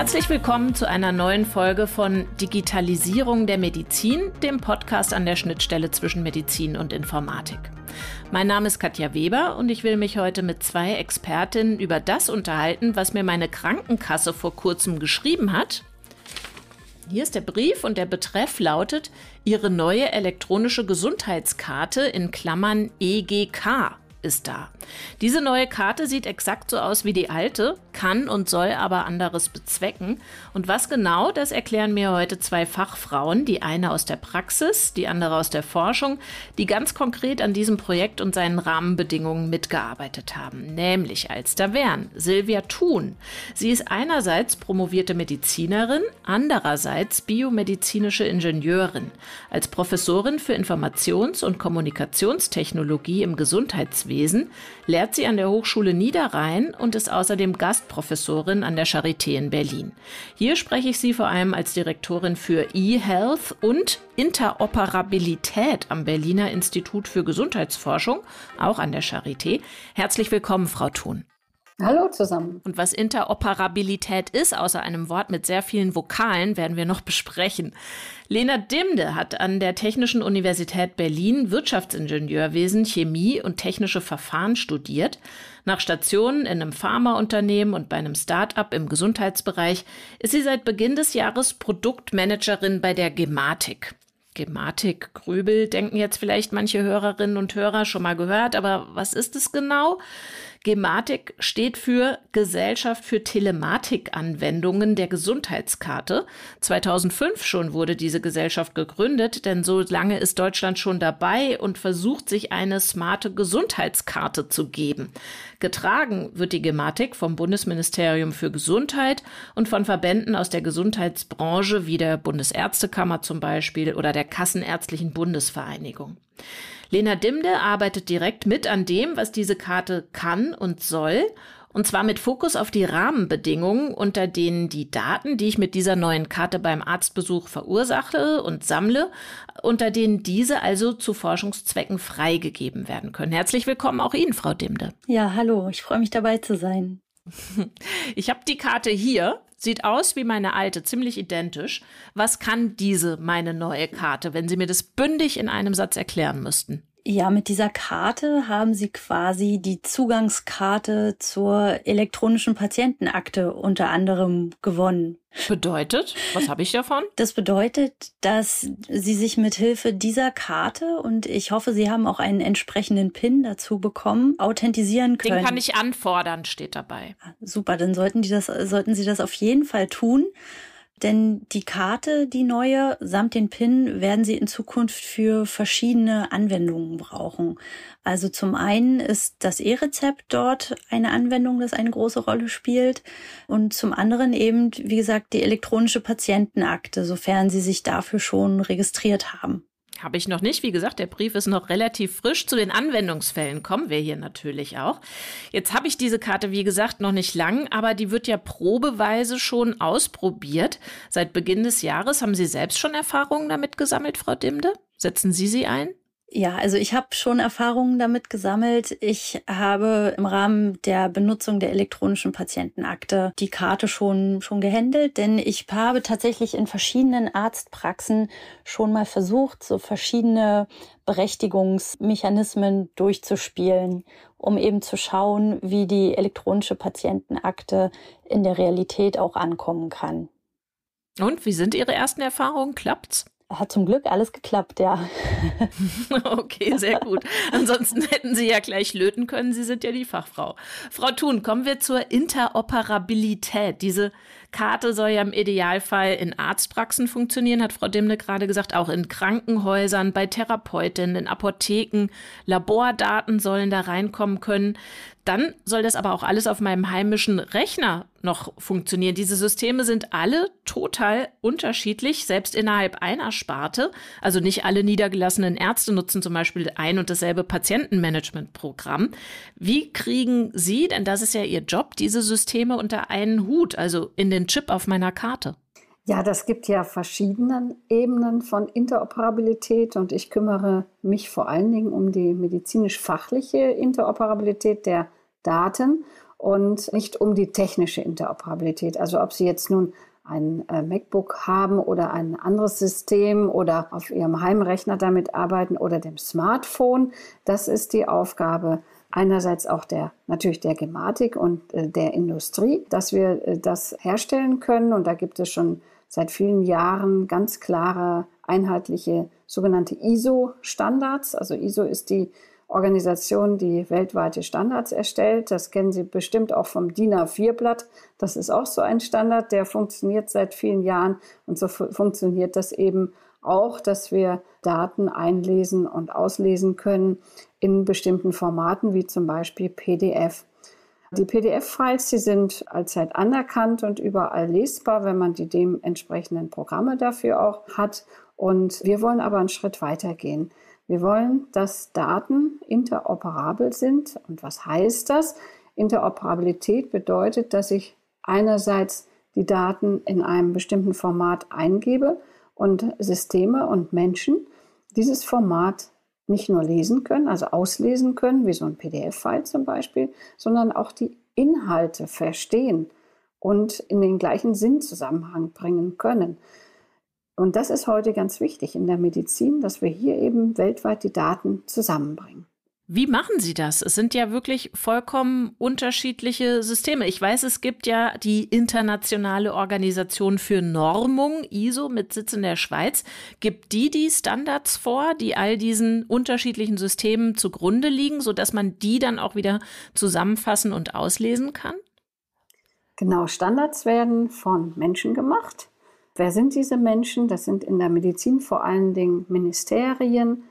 Herzlich willkommen zu einer neuen Folge von Digitalisierung der Medizin, dem Podcast an der Schnittstelle zwischen Medizin und Informatik. Mein Name ist Katja Weber und ich will mich heute mit zwei Expertinnen über das unterhalten, was mir meine Krankenkasse vor kurzem geschrieben hat. Hier ist der Brief und der Betreff lautet Ihre neue elektronische Gesundheitskarte in Klammern EGK ist da. Diese neue Karte sieht exakt so aus wie die alte, kann und soll aber anderes bezwecken. Und was genau, das erklären mir heute zwei Fachfrauen, die eine aus der Praxis, die andere aus der Forschung, die ganz konkret an diesem Projekt und seinen Rahmenbedingungen mitgearbeitet haben, nämlich als da Silvia Thun. Sie ist einerseits promovierte Medizinerin, andererseits biomedizinische Ingenieurin. Als Professorin für Informations- und Kommunikationstechnologie im Gesundheitswesen lehrt sie an der Hochschule Niederrhein und ist außerdem Gastprofessorin an der Charité in Berlin. Hier spreche ich sie vor allem als Direktorin für eHealth und Interoperabilität am Berliner Institut für Gesundheitsforschung, auch an der Charité. Herzlich willkommen, Frau Thun. Hallo zusammen. Und was Interoperabilität ist, außer einem Wort mit sehr vielen Vokalen, werden wir noch besprechen. Lena Dimde hat an der Technischen Universität Berlin Wirtschaftsingenieurwesen, Chemie und technische Verfahren studiert. Nach Stationen in einem Pharmaunternehmen und bei einem Start-up im Gesundheitsbereich ist sie seit Beginn des Jahres Produktmanagerin bei der Gematik. Gematik, Grübel, denken jetzt vielleicht manche Hörerinnen und Hörer schon mal gehört, aber was ist es genau? Gematik steht für Gesellschaft für Telematikanwendungen der Gesundheitskarte. 2005 schon wurde diese Gesellschaft gegründet, denn so lange ist Deutschland schon dabei und versucht sich eine smarte Gesundheitskarte zu geben. Getragen wird die Gematik vom Bundesministerium für Gesundheit und von Verbänden aus der Gesundheitsbranche wie der Bundesärztekammer zum Beispiel oder der Kassenärztlichen Bundesvereinigung. Lena Dimde arbeitet direkt mit an dem, was diese Karte kann und soll. Und zwar mit Fokus auf die Rahmenbedingungen, unter denen die Daten, die ich mit dieser neuen Karte beim Arztbesuch verursache und sammle, unter denen diese also zu Forschungszwecken freigegeben werden können. Herzlich willkommen auch Ihnen, Frau Dimde. Ja, hallo, ich freue mich dabei zu sein. Ich habe die Karte hier. Sieht aus wie meine alte, ziemlich identisch. Was kann diese, meine neue Karte, wenn Sie mir das bündig in einem Satz erklären müssten? Ja, mit dieser Karte haben Sie quasi die Zugangskarte zur elektronischen Patientenakte unter anderem gewonnen. Bedeutet, was habe ich davon? Das bedeutet, dass Sie sich mit Hilfe dieser Karte und ich hoffe, Sie haben auch einen entsprechenden PIN dazu bekommen, authentisieren können. Den kann ich anfordern, steht dabei. Super, dann sollten, die das, sollten Sie das auf jeden Fall tun. Denn die Karte, die neue, samt den PIN werden Sie in Zukunft für verschiedene Anwendungen brauchen. Also zum einen ist das E-Rezept dort eine Anwendung, das eine große Rolle spielt. Und zum anderen eben, wie gesagt, die elektronische Patientenakte, sofern Sie sich dafür schon registriert haben. Habe ich noch nicht. Wie gesagt, der Brief ist noch relativ frisch. Zu den Anwendungsfällen kommen wir hier natürlich auch. Jetzt habe ich diese Karte, wie gesagt, noch nicht lang, aber die wird ja probeweise schon ausprobiert. Seit Beginn des Jahres haben Sie selbst schon Erfahrungen damit gesammelt, Frau Dimde? Setzen Sie sie ein? Ja, also ich habe schon Erfahrungen damit gesammelt. Ich habe im Rahmen der Benutzung der elektronischen Patientenakte die Karte schon schon gehandelt, denn ich habe tatsächlich in verschiedenen Arztpraxen schon mal versucht, so verschiedene Berechtigungsmechanismen durchzuspielen, um eben zu schauen, wie die elektronische Patientenakte in der Realität auch ankommen kann. Und wie sind Ihre ersten Erfahrungen? Klappt's? Hat zum Glück alles geklappt, ja. okay, sehr gut. Ansonsten hätten Sie ja gleich löten können. Sie sind ja die Fachfrau. Frau Thun, kommen wir zur Interoperabilität. Diese Karte soll ja im Idealfall in Arztpraxen funktionieren, hat Frau Dimne gerade gesagt, auch in Krankenhäusern, bei Therapeutinnen, in Apotheken. Labordaten sollen da reinkommen können. Dann soll das aber auch alles auf meinem heimischen Rechner noch funktionieren. Diese Systeme sind alle total unterschiedlich, selbst innerhalb einer Sparte. Also nicht alle niedergelassenen Ärzte nutzen zum Beispiel ein und dasselbe Patientenmanagementprogramm. Wie kriegen Sie, denn das ist ja Ihr Job, diese Systeme unter einen Hut, also in den Chip auf meiner Karte? Ja, das gibt ja verschiedene Ebenen von Interoperabilität und ich kümmere mich vor allen Dingen um die medizinisch-fachliche Interoperabilität der Daten. und nicht um die technische Interoperabilität. Also ob Sie jetzt nun ein äh, MacBook haben oder ein anderes System oder auf Ihrem Heimrechner damit arbeiten oder dem Smartphone. Das ist die Aufgabe einerseits auch der natürlich der Gematik und äh, der Industrie, dass wir äh, das herstellen können. Und da gibt es schon seit vielen Jahren ganz klare einheitliche sogenannte ISO-Standards. Also ISO ist die Organisation, die weltweite Standards erstellt. Das kennen Sie bestimmt auch vom DIN A4-Blatt. Das ist auch so ein Standard, der funktioniert seit vielen Jahren. Und so funktioniert das eben auch, dass wir Daten einlesen und auslesen können in bestimmten Formaten, wie zum Beispiel PDF. Die PDF-Files, die sind allzeit anerkannt und überall lesbar, wenn man die dementsprechenden Programme dafür auch hat. Und wir wollen aber einen Schritt weiter gehen. Wir wollen, dass Daten interoperabel sind. Und was heißt das? Interoperabilität bedeutet, dass ich einerseits die Daten in einem bestimmten Format eingebe und Systeme und Menschen dieses Format nicht nur lesen können, also auslesen können, wie so ein PDF-File zum Beispiel, sondern auch die Inhalte verstehen und in den gleichen Sinnzusammenhang bringen können. Und das ist heute ganz wichtig in der Medizin, dass wir hier eben weltweit die Daten zusammenbringen. Wie machen Sie das? Es sind ja wirklich vollkommen unterschiedliche Systeme. Ich weiß, es gibt ja die Internationale Organisation für Normung, ISO, mit Sitz in der Schweiz. Gibt die die Standards vor, die all diesen unterschiedlichen Systemen zugrunde liegen, sodass man die dann auch wieder zusammenfassen und auslesen kann? Genau, Standards werden von Menschen gemacht. Wer sind diese Menschen? Das sind in der Medizin vor allen Dingen Ministerien,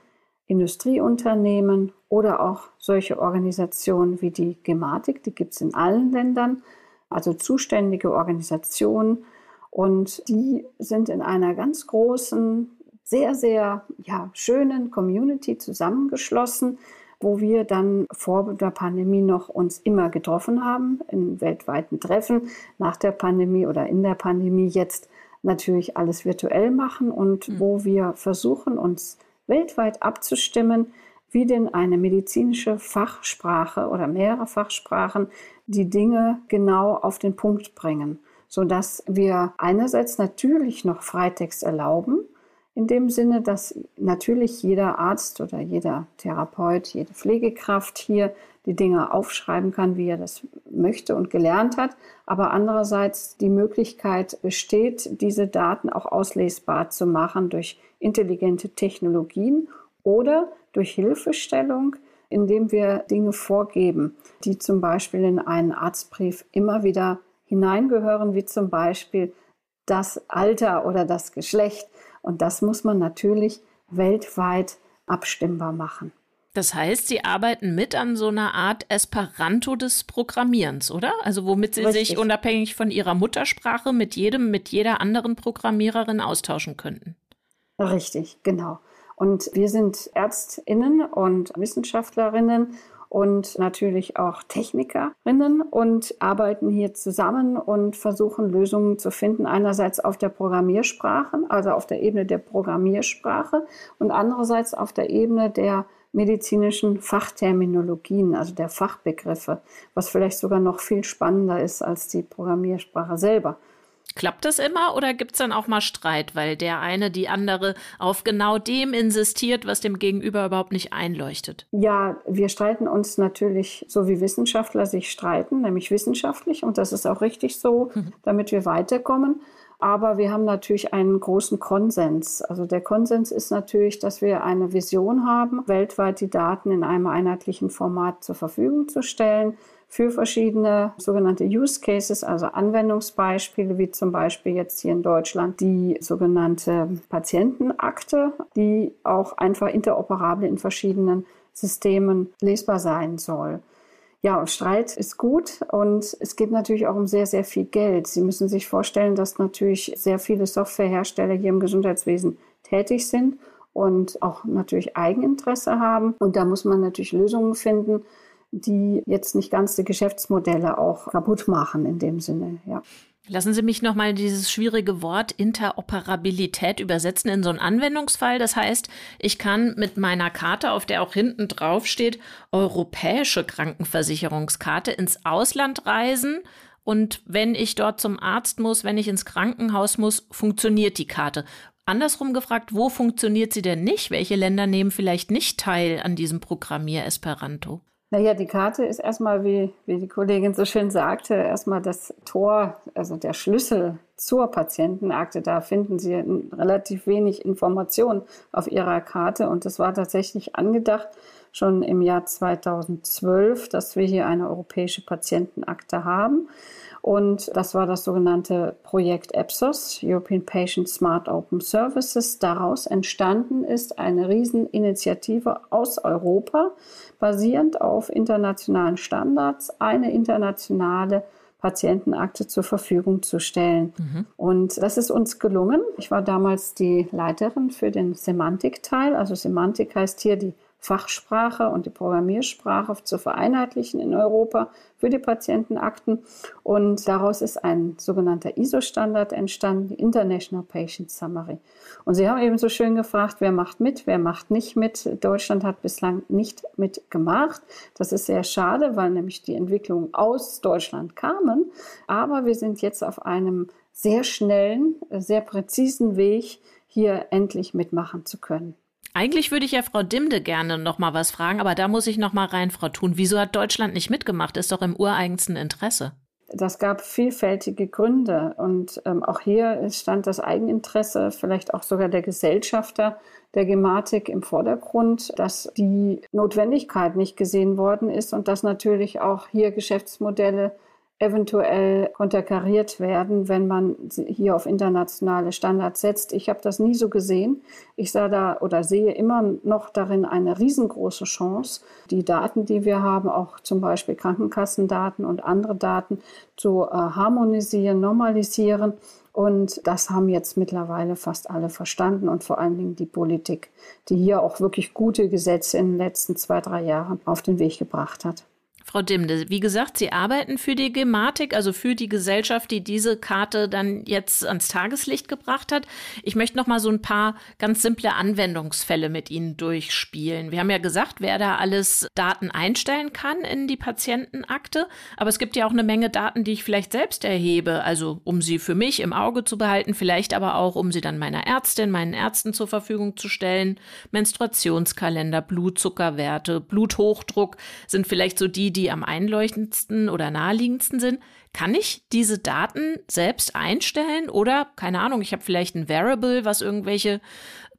Industrieunternehmen oder auch solche Organisationen wie die Gematik, die gibt es in allen Ländern, also zuständige Organisationen. Und die sind in einer ganz großen, sehr, sehr ja, schönen Community zusammengeschlossen, wo wir dann vor der Pandemie noch uns immer getroffen haben, in weltweiten Treffen, nach der Pandemie oder in der Pandemie jetzt natürlich alles virtuell machen und mhm. wo wir versuchen, uns weltweit abzustimmen, wie denn eine medizinische Fachsprache oder mehrere Fachsprachen die Dinge genau auf den Punkt bringen, sodass wir einerseits natürlich noch Freitext erlauben, in dem Sinne, dass natürlich jeder Arzt oder jeder Therapeut, jede Pflegekraft hier die Dinge aufschreiben kann, wie er das möchte und gelernt hat, aber andererseits die Möglichkeit besteht, diese Daten auch auslesbar zu machen durch intelligente Technologien oder durch Hilfestellung, indem wir Dinge vorgeben, die zum Beispiel in einen Arztbrief immer wieder hineingehören, wie zum Beispiel das Alter oder das Geschlecht. Und das muss man natürlich weltweit abstimmbar machen. Das heißt, Sie arbeiten mit an so einer Art Esperanto des Programmierens, oder? Also womit Sie Richtig. sich unabhängig von Ihrer Muttersprache mit jedem, mit jeder anderen Programmiererin austauschen könnten. Richtig, genau. Und wir sind Ärztinnen und Wissenschaftlerinnen und natürlich auch Technikerinnen und arbeiten hier zusammen und versuchen Lösungen zu finden. Einerseits auf der Programmiersprache, also auf der Ebene der Programmiersprache und andererseits auf der Ebene der medizinischen Fachterminologien, also der Fachbegriffe, was vielleicht sogar noch viel spannender ist als die Programmiersprache selber. Klappt das immer oder gibt es dann auch mal Streit, weil der eine die andere auf genau dem insistiert, was dem Gegenüber überhaupt nicht einleuchtet? Ja, wir streiten uns natürlich so wie Wissenschaftler sich streiten, nämlich wissenschaftlich und das ist auch richtig so, damit wir weiterkommen. Aber wir haben natürlich einen großen Konsens. Also der Konsens ist natürlich, dass wir eine Vision haben, weltweit die Daten in einem einheitlichen Format zur Verfügung zu stellen für verschiedene sogenannte Use Cases, also Anwendungsbeispiele, wie zum Beispiel jetzt hier in Deutschland die sogenannte Patientenakte, die auch einfach interoperabel in verschiedenen Systemen lesbar sein soll. Ja, Streit ist gut und es geht natürlich auch um sehr, sehr viel Geld. Sie müssen sich vorstellen, dass natürlich sehr viele Softwarehersteller hier im Gesundheitswesen tätig sind und auch natürlich Eigeninteresse haben. Und da muss man natürlich Lösungen finden, die jetzt nicht ganz die Geschäftsmodelle auch kaputt machen in dem Sinne, ja. Lassen Sie mich nochmal dieses schwierige Wort Interoperabilität übersetzen in so einen Anwendungsfall. Das heißt, ich kann mit meiner Karte, auf der auch hinten drauf steht, europäische Krankenversicherungskarte ins Ausland reisen. Und wenn ich dort zum Arzt muss, wenn ich ins Krankenhaus muss, funktioniert die Karte. Andersrum gefragt, wo funktioniert sie denn nicht? Welche Länder nehmen vielleicht nicht teil an diesem Programmier Esperanto? Naja, die Karte ist erstmal, wie, wie die Kollegin so schön sagte, erstmal das Tor, also der Schlüssel zur Patientenakte. Da finden Sie relativ wenig Informationen auf Ihrer Karte. Und das war tatsächlich angedacht schon im Jahr 2012, dass wir hier eine europäische Patientenakte haben. Und das war das sogenannte Projekt EPSOS, European Patient Smart Open Services. Daraus entstanden ist eine Rieseninitiative aus Europa, basierend auf internationalen Standards, eine internationale Patientenakte zur Verfügung zu stellen. Mhm. Und das ist uns gelungen. Ich war damals die Leiterin für den Semantikteil. Also Semantik heißt hier die Fachsprache und die Programmiersprache zu vereinheitlichen in Europa für die Patientenakten. Und daraus ist ein sogenannter ISO-Standard entstanden, die International Patient Summary. Und Sie haben eben so schön gefragt, wer macht mit, wer macht nicht mit. Deutschland hat bislang nicht mitgemacht. Das ist sehr schade, weil nämlich die Entwicklungen aus Deutschland kamen. Aber wir sind jetzt auf einem sehr schnellen, sehr präzisen Weg, hier endlich mitmachen zu können. Eigentlich würde ich ja Frau Dimde gerne noch mal was fragen, aber da muss ich noch mal rein, Frau Thun. Wieso hat Deutschland nicht mitgemacht? Ist doch im ureigensten Interesse. Das gab vielfältige Gründe und ähm, auch hier stand das Eigeninteresse, vielleicht auch sogar der Gesellschafter der Gematik im Vordergrund, dass die Notwendigkeit nicht gesehen worden ist und dass natürlich auch hier Geschäftsmodelle eventuell konterkariert werden, wenn man hier auf internationale Standards setzt. Ich habe das nie so gesehen. Ich sah da oder sehe immer noch darin eine riesengroße Chance, die Daten, die wir haben, auch zum Beispiel Krankenkassendaten und andere Daten zu äh, harmonisieren, normalisieren. Und das haben jetzt mittlerweile fast alle verstanden und vor allen Dingen die Politik, die hier auch wirklich gute Gesetze in den letzten zwei, drei Jahren auf den Weg gebracht hat. Frau Dimde, wie gesagt, Sie arbeiten für die Gematik, also für die Gesellschaft, die diese Karte dann jetzt ans Tageslicht gebracht hat. Ich möchte noch mal so ein paar ganz simple Anwendungsfälle mit Ihnen durchspielen. Wir haben ja gesagt, wer da alles Daten einstellen kann in die Patientenakte, aber es gibt ja auch eine Menge Daten, die ich vielleicht selbst erhebe, also um sie für mich im Auge zu behalten, vielleicht aber auch, um sie dann meiner Ärztin, meinen Ärzten zur Verfügung zu stellen. Menstruationskalender, Blutzuckerwerte, Bluthochdruck sind vielleicht so die, die die am einleuchtendsten oder naheliegendsten sind, kann ich diese Daten selbst einstellen? Oder, keine Ahnung, ich habe vielleicht ein Variable, was irgendwelche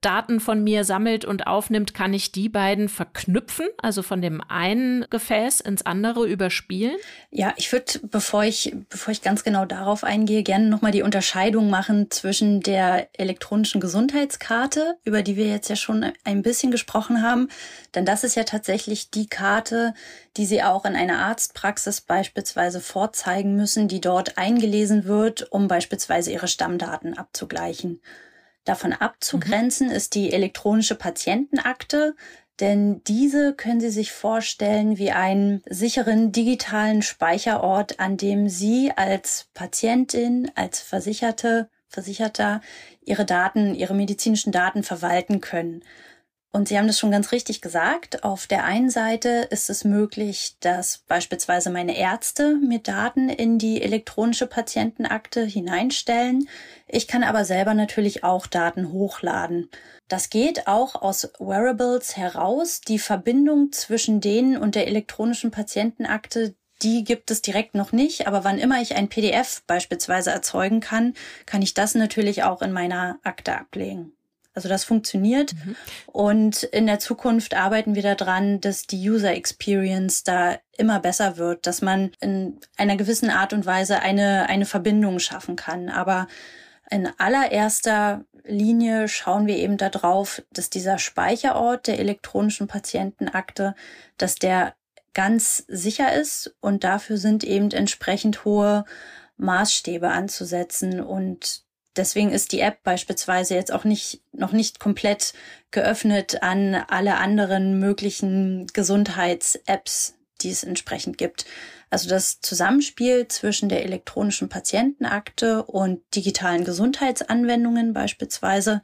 Daten von mir sammelt und aufnimmt, kann ich die beiden verknüpfen, also von dem einen Gefäß ins andere überspielen? Ja, ich würde, bevor ich, bevor ich ganz genau darauf eingehe, gerne nochmal die Unterscheidung machen zwischen der elektronischen Gesundheitskarte, über die wir jetzt ja schon ein bisschen gesprochen haben. Denn das ist ja tatsächlich die Karte, die Sie auch in einer Arztpraxis beispielsweise vorzeigen müssen, die dort eingelesen wird, um beispielsweise Ihre Stammdaten abzugleichen. Davon abzugrenzen mhm. ist die elektronische Patientenakte, denn diese können Sie sich vorstellen wie einen sicheren digitalen Speicherort, an dem Sie als Patientin, als Versicherte, Versicherter Ihre Daten, Ihre medizinischen Daten verwalten können. Und Sie haben das schon ganz richtig gesagt. Auf der einen Seite ist es möglich, dass beispielsweise meine Ärzte mir Daten in die elektronische Patientenakte hineinstellen. Ich kann aber selber natürlich auch Daten hochladen. Das geht auch aus Wearables heraus. Die Verbindung zwischen denen und der elektronischen Patientenakte, die gibt es direkt noch nicht, aber wann immer ich ein PDF beispielsweise erzeugen kann, kann ich das natürlich auch in meiner Akte ablegen. Also das funktioniert. Mhm. Und in der Zukunft arbeiten wir daran, dass die User Experience da immer besser wird, dass man in einer gewissen Art und Weise eine, eine Verbindung schaffen kann. Aber in allererster Linie schauen wir eben darauf, dass dieser Speicherort der elektronischen Patientenakte, dass der ganz sicher ist und dafür sind eben entsprechend hohe Maßstäbe anzusetzen und Deswegen ist die App beispielsweise jetzt auch nicht, noch nicht komplett geöffnet an alle anderen möglichen Gesundheits-Apps, die es entsprechend gibt. Also das Zusammenspiel zwischen der elektronischen Patientenakte und digitalen Gesundheitsanwendungen beispielsweise,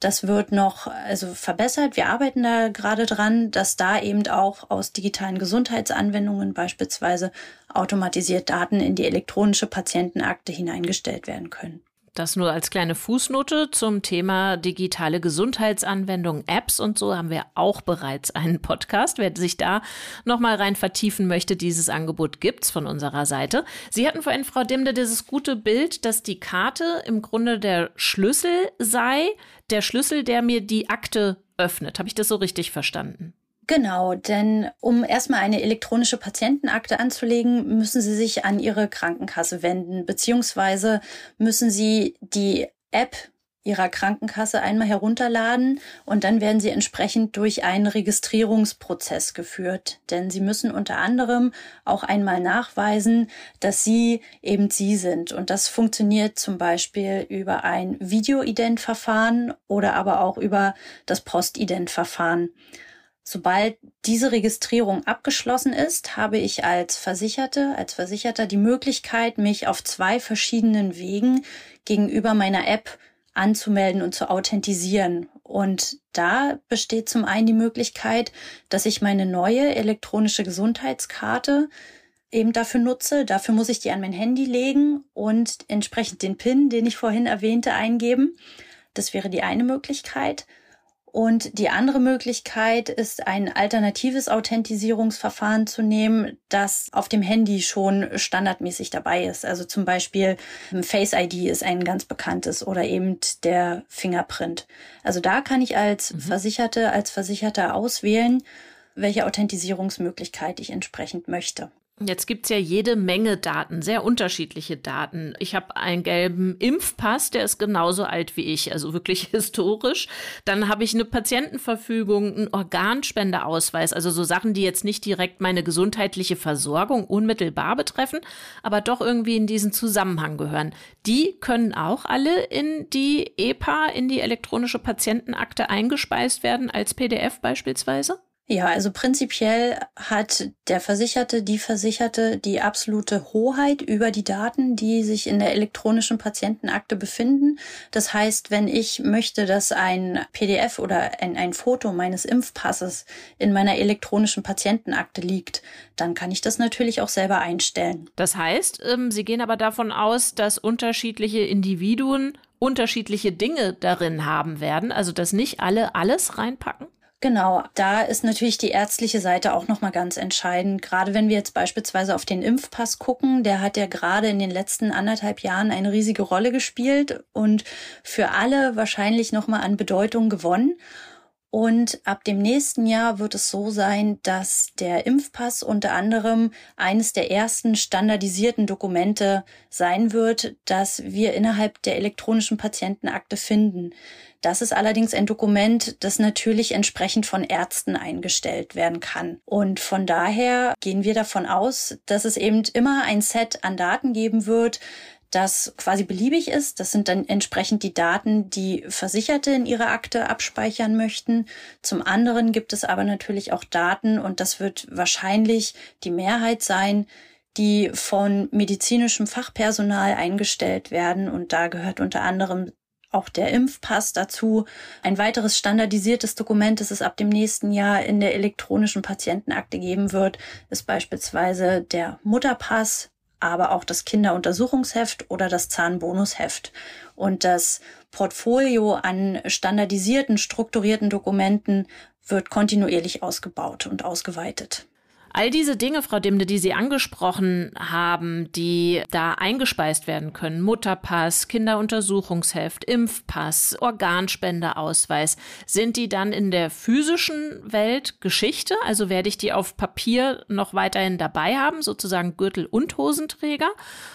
das wird noch also verbessert. Wir arbeiten da gerade dran, dass da eben auch aus digitalen Gesundheitsanwendungen beispielsweise automatisiert Daten in die elektronische Patientenakte hineingestellt werden können. Das nur als kleine Fußnote zum Thema digitale Gesundheitsanwendungen, Apps und so haben wir auch bereits einen Podcast. Wer sich da nochmal rein vertiefen möchte, dieses Angebot gibt's von unserer Seite. Sie hatten vorhin, Frau Dimde, dieses gute Bild, dass die Karte im Grunde der Schlüssel sei, der Schlüssel, der mir die Akte öffnet. Habe ich das so richtig verstanden? Genau, denn um erstmal eine elektronische Patientenakte anzulegen, müssen Sie sich an Ihre Krankenkasse wenden, beziehungsweise müssen Sie die App Ihrer Krankenkasse einmal herunterladen und dann werden Sie entsprechend durch einen Registrierungsprozess geführt. Denn Sie müssen unter anderem auch einmal nachweisen, dass Sie eben Sie sind. Und das funktioniert zum Beispiel über ein Videoident-Verfahren oder aber auch über das Postident-Verfahren. Sobald diese Registrierung abgeschlossen ist, habe ich als Versicherte, als Versicherter die Möglichkeit, mich auf zwei verschiedenen Wegen gegenüber meiner App anzumelden und zu authentisieren. Und da besteht zum einen die Möglichkeit, dass ich meine neue elektronische Gesundheitskarte eben dafür nutze. Dafür muss ich die an mein Handy legen und entsprechend den PIN, den ich vorhin erwähnte, eingeben. Das wäre die eine Möglichkeit. Und die andere Möglichkeit ist, ein alternatives Authentisierungsverfahren zu nehmen, das auf dem Handy schon standardmäßig dabei ist. Also zum Beispiel Face ID ist ein ganz bekanntes oder eben der Fingerprint. Also da kann ich als mhm. Versicherte, als Versicherter auswählen, welche Authentisierungsmöglichkeit ich entsprechend möchte. Jetzt gibt's ja jede Menge Daten, sehr unterschiedliche Daten. Ich habe einen gelben Impfpass, der ist genauso alt wie ich, also wirklich historisch. Dann habe ich eine Patientenverfügung, einen Organspendeausweis, also so Sachen, die jetzt nicht direkt meine gesundheitliche Versorgung unmittelbar betreffen, aber doch irgendwie in diesen Zusammenhang gehören. Die können auch alle in die EPA, in die elektronische Patientenakte eingespeist werden, als PDF beispielsweise? Ja, also prinzipiell hat der Versicherte, die Versicherte die absolute Hoheit über die Daten, die sich in der elektronischen Patientenakte befinden. Das heißt, wenn ich möchte, dass ein PDF oder ein, ein Foto meines Impfpasses in meiner elektronischen Patientenakte liegt, dann kann ich das natürlich auch selber einstellen. Das heißt, ähm, Sie gehen aber davon aus, dass unterschiedliche Individuen unterschiedliche Dinge darin haben werden, also dass nicht alle alles reinpacken? Genau, da ist natürlich die ärztliche Seite auch nochmal ganz entscheidend. Gerade wenn wir jetzt beispielsweise auf den Impfpass gucken, der hat ja gerade in den letzten anderthalb Jahren eine riesige Rolle gespielt und für alle wahrscheinlich nochmal an Bedeutung gewonnen. Und ab dem nächsten Jahr wird es so sein, dass der Impfpass unter anderem eines der ersten standardisierten Dokumente sein wird, das wir innerhalb der elektronischen Patientenakte finden. Das ist allerdings ein Dokument, das natürlich entsprechend von Ärzten eingestellt werden kann. Und von daher gehen wir davon aus, dass es eben immer ein Set an Daten geben wird, das quasi beliebig ist. Das sind dann entsprechend die Daten, die Versicherte in ihrer Akte abspeichern möchten. Zum anderen gibt es aber natürlich auch Daten, und das wird wahrscheinlich die Mehrheit sein, die von medizinischem Fachpersonal eingestellt werden. Und da gehört unter anderem auch der Impfpass dazu. Ein weiteres standardisiertes Dokument, das es ab dem nächsten Jahr in der elektronischen Patientenakte geben wird, ist beispielsweise der Mutterpass, aber auch das Kinderuntersuchungsheft oder das Zahnbonusheft. Und das Portfolio an standardisierten, strukturierten Dokumenten wird kontinuierlich ausgebaut und ausgeweitet. All diese Dinge, Frau Dimde, die Sie angesprochen haben, die da eingespeist werden können, Mutterpass, Kinderuntersuchungsheft, Impfpass, Organspendeausweis, sind die dann in der physischen Welt Geschichte? Also werde ich die auf Papier noch weiterhin dabei haben, sozusagen Gürtel und Hosenträger?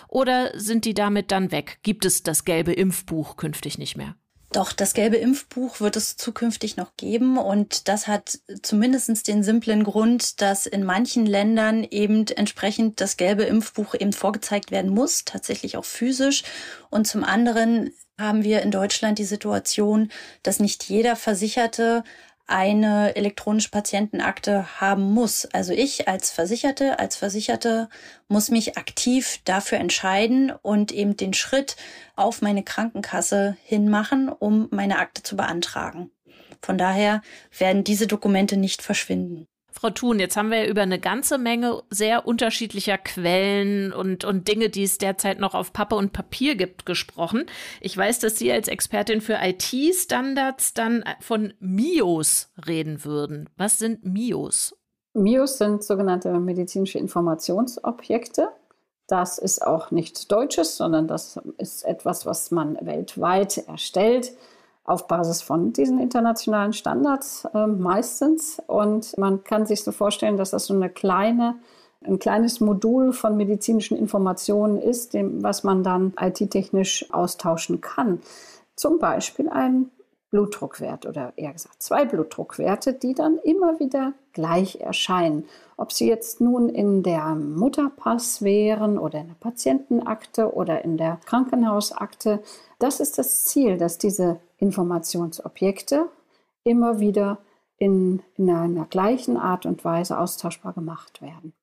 Oder sind die damit dann weg? Gibt es das gelbe Impfbuch künftig nicht mehr? Doch, das gelbe Impfbuch wird es zukünftig noch geben und das hat zumindestens den simplen Grund, dass in manchen Ländern eben entsprechend das gelbe Impfbuch eben vorgezeigt werden muss, tatsächlich auch physisch. Und zum anderen haben wir in Deutschland die Situation, dass nicht jeder Versicherte eine elektronische Patientenakte haben muss. Also ich als Versicherte, als Versicherte muss mich aktiv dafür entscheiden und eben den Schritt auf meine Krankenkasse hinmachen, um meine Akte zu beantragen. Von daher werden diese Dokumente nicht verschwinden. Frau Thun, jetzt haben wir über eine ganze Menge sehr unterschiedlicher Quellen und, und Dinge, die es derzeit noch auf Pappe und Papier gibt, gesprochen. Ich weiß, dass Sie als Expertin für IT-Standards dann von MIOS reden würden. Was sind MIOS? MIOS sind sogenannte medizinische Informationsobjekte. Das ist auch nichts Deutsches, sondern das ist etwas, was man weltweit erstellt auf Basis von diesen internationalen Standards äh, meistens. Und man kann sich so vorstellen, dass das so eine kleine, ein kleines Modul von medizinischen Informationen ist, dem, was man dann IT-technisch austauschen kann. Zum Beispiel ein Blutdruckwert oder eher gesagt zwei Blutdruckwerte, die dann immer wieder gleich erscheinen. Ob sie jetzt nun in der Mutterpass wären oder in der Patientenakte oder in der Krankenhausakte, das ist das Ziel, dass diese Informationsobjekte immer wieder in, in einer gleichen Art und Weise austauschbar gemacht werden.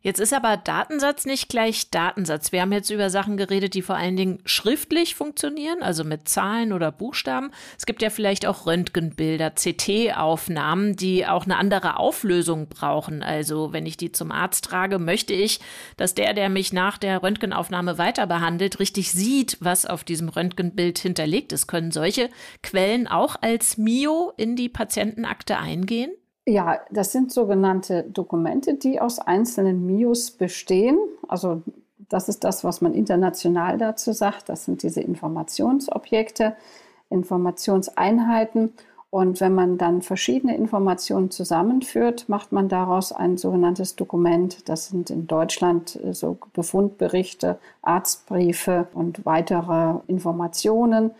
Jetzt ist aber Datensatz nicht gleich Datensatz. Wir haben jetzt über Sachen geredet, die vor allen Dingen schriftlich funktionieren, also mit Zahlen oder Buchstaben. Es gibt ja vielleicht auch Röntgenbilder, CT-Aufnahmen, die auch eine andere Auflösung brauchen. Also wenn ich die zum Arzt trage, möchte ich, dass der, der mich nach der Röntgenaufnahme weiter behandelt, richtig sieht, was auf diesem Röntgenbild hinterlegt ist. Können solche Quellen auch als MIO in die Patientenakte eingehen? Ja, das sind sogenannte Dokumente, die aus einzelnen MIUs bestehen. Also das ist das, was man international dazu sagt. Das sind diese Informationsobjekte, Informationseinheiten. Und wenn man dann verschiedene Informationen zusammenführt, macht man daraus ein sogenanntes Dokument. Das sind in Deutschland äh, so Befundberichte, Arztbriefe und weitere Informationen.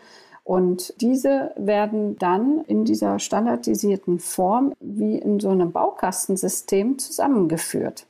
Und diese werden dann in dieser standardisierten Form wie in so einem Baukastensystem zusammengeführt.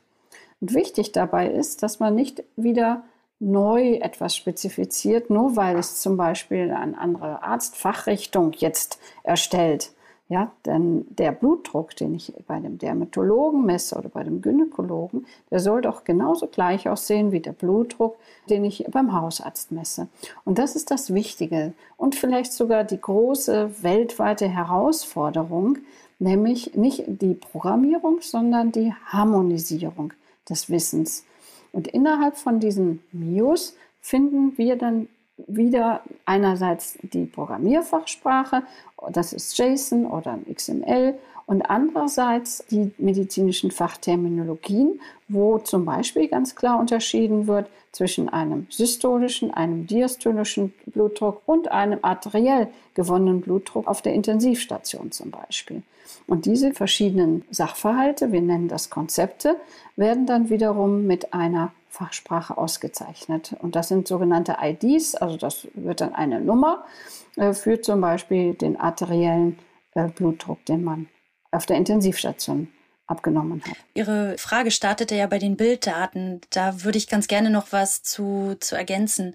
Und wichtig dabei ist, dass man nicht wieder neu etwas spezifiziert, nur weil es zum Beispiel eine andere Arztfachrichtung jetzt erstellt. Ja, denn der Blutdruck, den ich bei dem Dermatologen messe oder bei dem Gynäkologen, der soll doch genauso gleich aussehen wie der Blutdruck, den ich beim Hausarzt messe. Und das ist das Wichtige und vielleicht sogar die große weltweite Herausforderung, nämlich nicht die Programmierung, sondern die Harmonisierung des Wissens. Und innerhalb von diesen MIOS finden wir dann wieder einerseits die Programmierfachsprache, das ist JSON oder XML, und andererseits die medizinischen Fachterminologien, wo zum Beispiel ganz klar unterschieden wird zwischen einem systolischen, einem diastolischen Blutdruck und einem arteriell gewonnenen Blutdruck auf der Intensivstation zum Beispiel. Und diese verschiedenen Sachverhalte, wir nennen das Konzepte, werden dann wiederum mit einer Fachsprache ausgezeichnet. Und das sind sogenannte IDs, also das wird dann eine Nummer äh, für zum Beispiel den arteriellen äh, Blutdruck, den man auf der Intensivstation abgenommen hat. Ihre Frage startete ja bei den Bilddaten. Da würde ich ganz gerne noch was zu, zu ergänzen.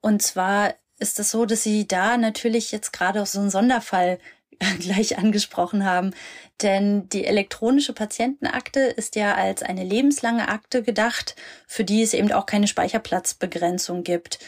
Und zwar ist es so, dass Sie da natürlich jetzt gerade auch so einen Sonderfall gleich angesprochen haben. Denn die elektronische Patientenakte ist ja als eine lebenslange Akte gedacht, für die es eben auch keine Speicherplatzbegrenzung gibt.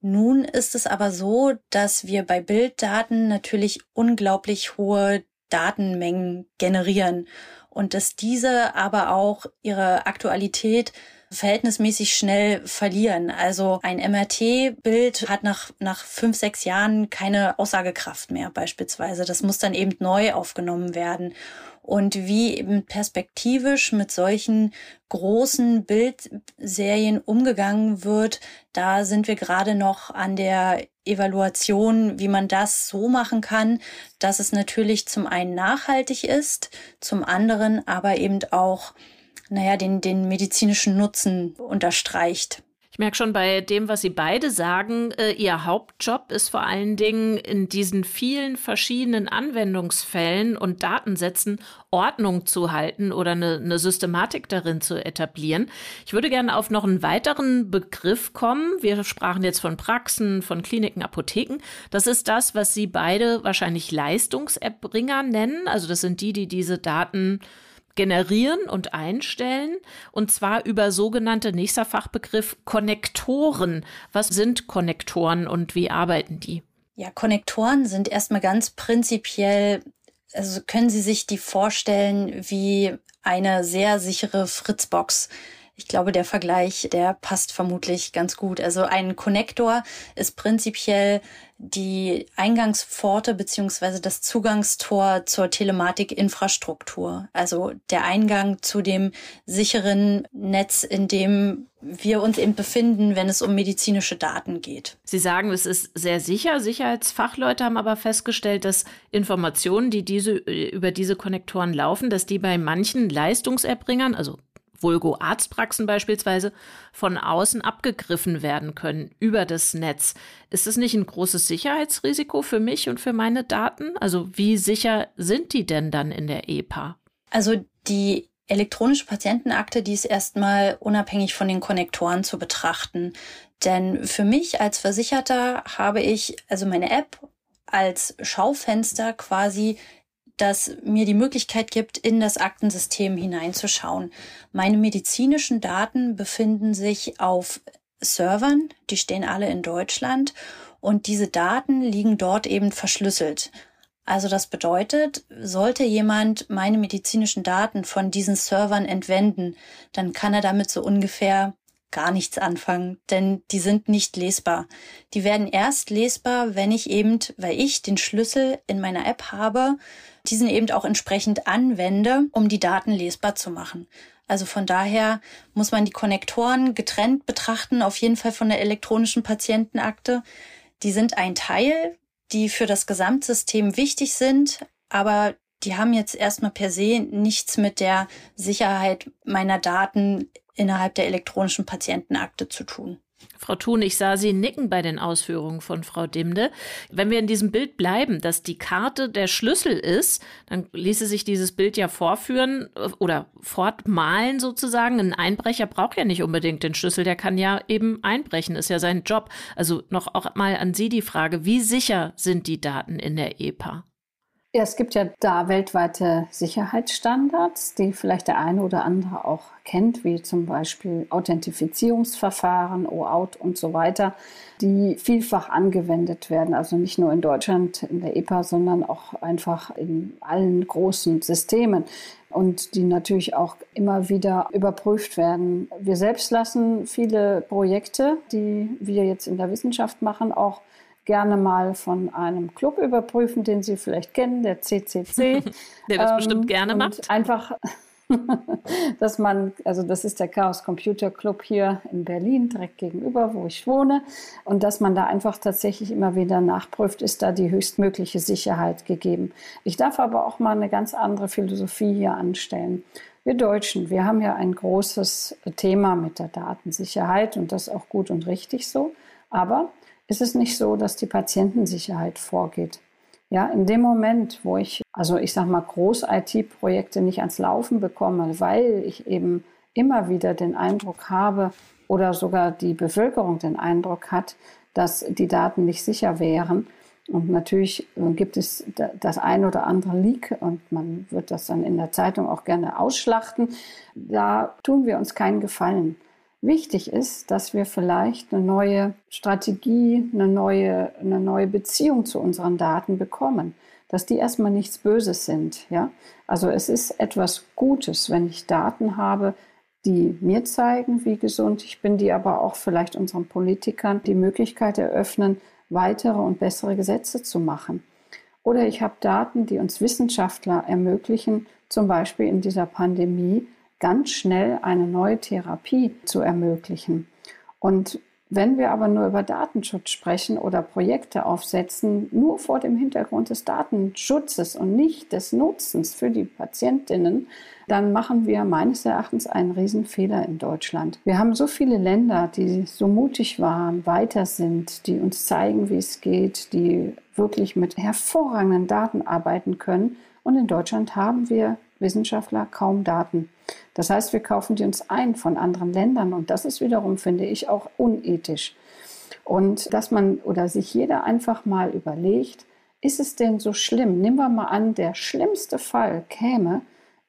Nun ist es aber so, dass wir bei Bilddaten natürlich unglaublich hohe Datenmengen generieren und dass diese aber auch ihre Aktualität verhältnismäßig schnell verlieren. Also ein MRT-Bild hat nach, nach fünf, sechs Jahren keine Aussagekraft mehr beispielsweise. Das muss dann eben neu aufgenommen werden. Und wie eben perspektivisch mit solchen großen Bildserien umgegangen wird, da sind wir gerade noch an der Evaluation, wie man das so machen kann, dass es natürlich zum einen nachhaltig ist, zum anderen aber eben auch naja, den, den medizinischen Nutzen unterstreicht. Ich merke schon bei dem, was Sie beide sagen, äh, Ihr Hauptjob ist vor allen Dingen in diesen vielen verschiedenen Anwendungsfällen und Datensätzen Ordnung zu halten oder eine, eine Systematik darin zu etablieren. Ich würde gerne auf noch einen weiteren Begriff kommen. Wir sprachen jetzt von Praxen, von Kliniken, Apotheken. Das ist das, was Sie beide wahrscheinlich Leistungserbringer nennen. Also das sind die, die diese Daten generieren und einstellen, und zwar über sogenannte nächster Fachbegriff Konnektoren. Was sind Konnektoren und wie arbeiten die? Ja, Konnektoren sind erstmal ganz prinzipiell, also können Sie sich die vorstellen wie eine sehr sichere Fritzbox. Ich glaube, der Vergleich, der passt vermutlich ganz gut. Also ein Konnektor ist prinzipiell die Eingangspforte beziehungsweise das Zugangstor zur Telematikinfrastruktur. Also der Eingang zu dem sicheren Netz, in dem wir uns eben befinden, wenn es um medizinische Daten geht. Sie sagen, es ist sehr sicher. Sicherheitsfachleute haben aber festgestellt, dass Informationen, die diese, über diese Konnektoren laufen, dass die bei manchen Leistungserbringern, also Vulgo Arztpraxen beispielsweise, von außen abgegriffen werden können über das Netz. Ist das nicht ein großes Sicherheitsrisiko für mich und für meine Daten? Also wie sicher sind die denn dann in der EPA? Also die elektronische Patientenakte, die ist erstmal unabhängig von den Konnektoren zu betrachten. Denn für mich als Versicherter habe ich also meine App als Schaufenster quasi das mir die Möglichkeit gibt, in das Aktensystem hineinzuschauen. Meine medizinischen Daten befinden sich auf Servern, die stehen alle in Deutschland und diese Daten liegen dort eben verschlüsselt. Also das bedeutet, sollte jemand meine medizinischen Daten von diesen Servern entwenden, dann kann er damit so ungefähr gar nichts anfangen, denn die sind nicht lesbar. Die werden erst lesbar, wenn ich eben, weil ich den Schlüssel in meiner App habe, diesen eben auch entsprechend anwende, um die Daten lesbar zu machen. Also von daher muss man die Konnektoren getrennt betrachten, auf jeden Fall von der elektronischen Patientenakte. Die sind ein Teil, die für das Gesamtsystem wichtig sind, aber die haben jetzt erstmal per se nichts mit der Sicherheit meiner Daten innerhalb der elektronischen Patientenakte zu tun. Frau Thun, ich sah Sie nicken bei den Ausführungen von Frau Dimde. Wenn wir in diesem Bild bleiben, dass die Karte der Schlüssel ist, dann ließe sich dieses Bild ja vorführen äh, oder fortmalen sozusagen. Ein Einbrecher braucht ja nicht unbedingt den Schlüssel, der kann ja eben einbrechen, ist ja sein Job. Also noch auch mal an Sie die Frage, wie sicher sind die Daten in der EPA? Ja, es gibt ja da weltweite Sicherheitsstandards, die vielleicht der eine oder andere auch kennt, wie zum Beispiel Authentifizierungsverfahren, OAuth und so weiter, die vielfach angewendet werden. Also nicht nur in Deutschland in der EPA, sondern auch einfach in allen großen Systemen und die natürlich auch immer wieder überprüft werden. Wir selbst lassen viele Projekte, die wir jetzt in der Wissenschaft machen, auch gerne mal von einem Club überprüfen, den Sie vielleicht kennen, der CCC. der das ähm, bestimmt gerne macht. Einfach, dass man, also das ist der Chaos Computer Club hier in Berlin, direkt gegenüber, wo ich wohne, und dass man da einfach tatsächlich immer wieder nachprüft, ist da die höchstmögliche Sicherheit gegeben. Ich darf aber auch mal eine ganz andere Philosophie hier anstellen. Wir Deutschen, wir haben ja ein großes Thema mit der Datensicherheit und das ist auch gut und richtig so. Aber ist es nicht so, dass die Patientensicherheit vorgeht. Ja, in dem Moment, wo ich, also ich sag mal, Groß-IT-Projekte nicht ans Laufen bekomme, weil ich eben immer wieder den Eindruck habe oder sogar die Bevölkerung den Eindruck hat, dass die Daten nicht sicher wären. Und natürlich gibt es das ein oder andere Leak und man wird das dann in der Zeitung auch gerne ausschlachten. Da tun wir uns keinen Gefallen. Wichtig ist, dass wir vielleicht eine neue Strategie, eine neue, eine neue Beziehung zu unseren Daten bekommen, dass die erstmal nichts Böses sind. Ja? Also es ist etwas Gutes, wenn ich Daten habe, die mir zeigen, wie gesund ich bin, die aber auch vielleicht unseren Politikern die Möglichkeit eröffnen, weitere und bessere Gesetze zu machen. Oder ich habe Daten, die uns Wissenschaftler ermöglichen, zum Beispiel in dieser Pandemie ganz schnell eine neue Therapie zu ermöglichen. Und Wenn wir aber nur über Datenschutz sprechen oder Projekte aufsetzen, nur vor dem Hintergrund des Datenschutzes und nicht des Nutzens für die Patientinnen, dann machen wir meines Erachtens einen Riesenfehler in Deutschland. Wir haben so viele Länder, die so mutig waren, weiter sind, die uns zeigen, wie es geht, die wirklich mit hervorragenden Daten arbeiten können. Und in Deutschland haben wir Wissenschaftler kaum Daten. Das heißt, wir kaufen die uns ein von anderen Ländern und das ist wiederum, finde ich, auch unethisch. Und dass man oder sich jeder einfach mal überlegt, ist es denn so schlimm? Nehmen wir mal an, der schlimmste Fall käme,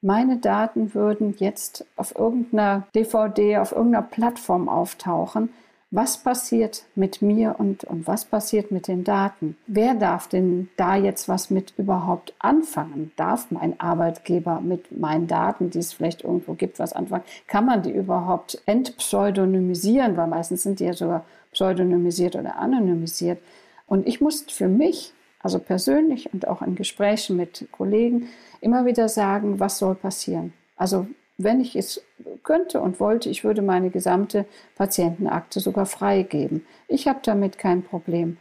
meine Daten würden jetzt auf irgendeiner DVD, auf irgendeiner Plattform auftauchen was passiert mit mir und, und was passiert mit den Daten? Wer darf denn da jetzt was mit überhaupt anfangen? Darf mein Arbeitgeber mit meinen Daten, die es vielleicht irgendwo gibt, was anfangen? Kann man die überhaupt entpseudonymisieren? Weil meistens sind die ja sogar pseudonymisiert oder anonymisiert. Und ich muss für mich, also persönlich und auch in Gesprächen mit Kollegen, immer wieder sagen, was soll passieren? Also wenn ich es könnte und wollte, ich würde meine gesamte Patientenakte sogar freigeben. Ich habe damit kein Problem.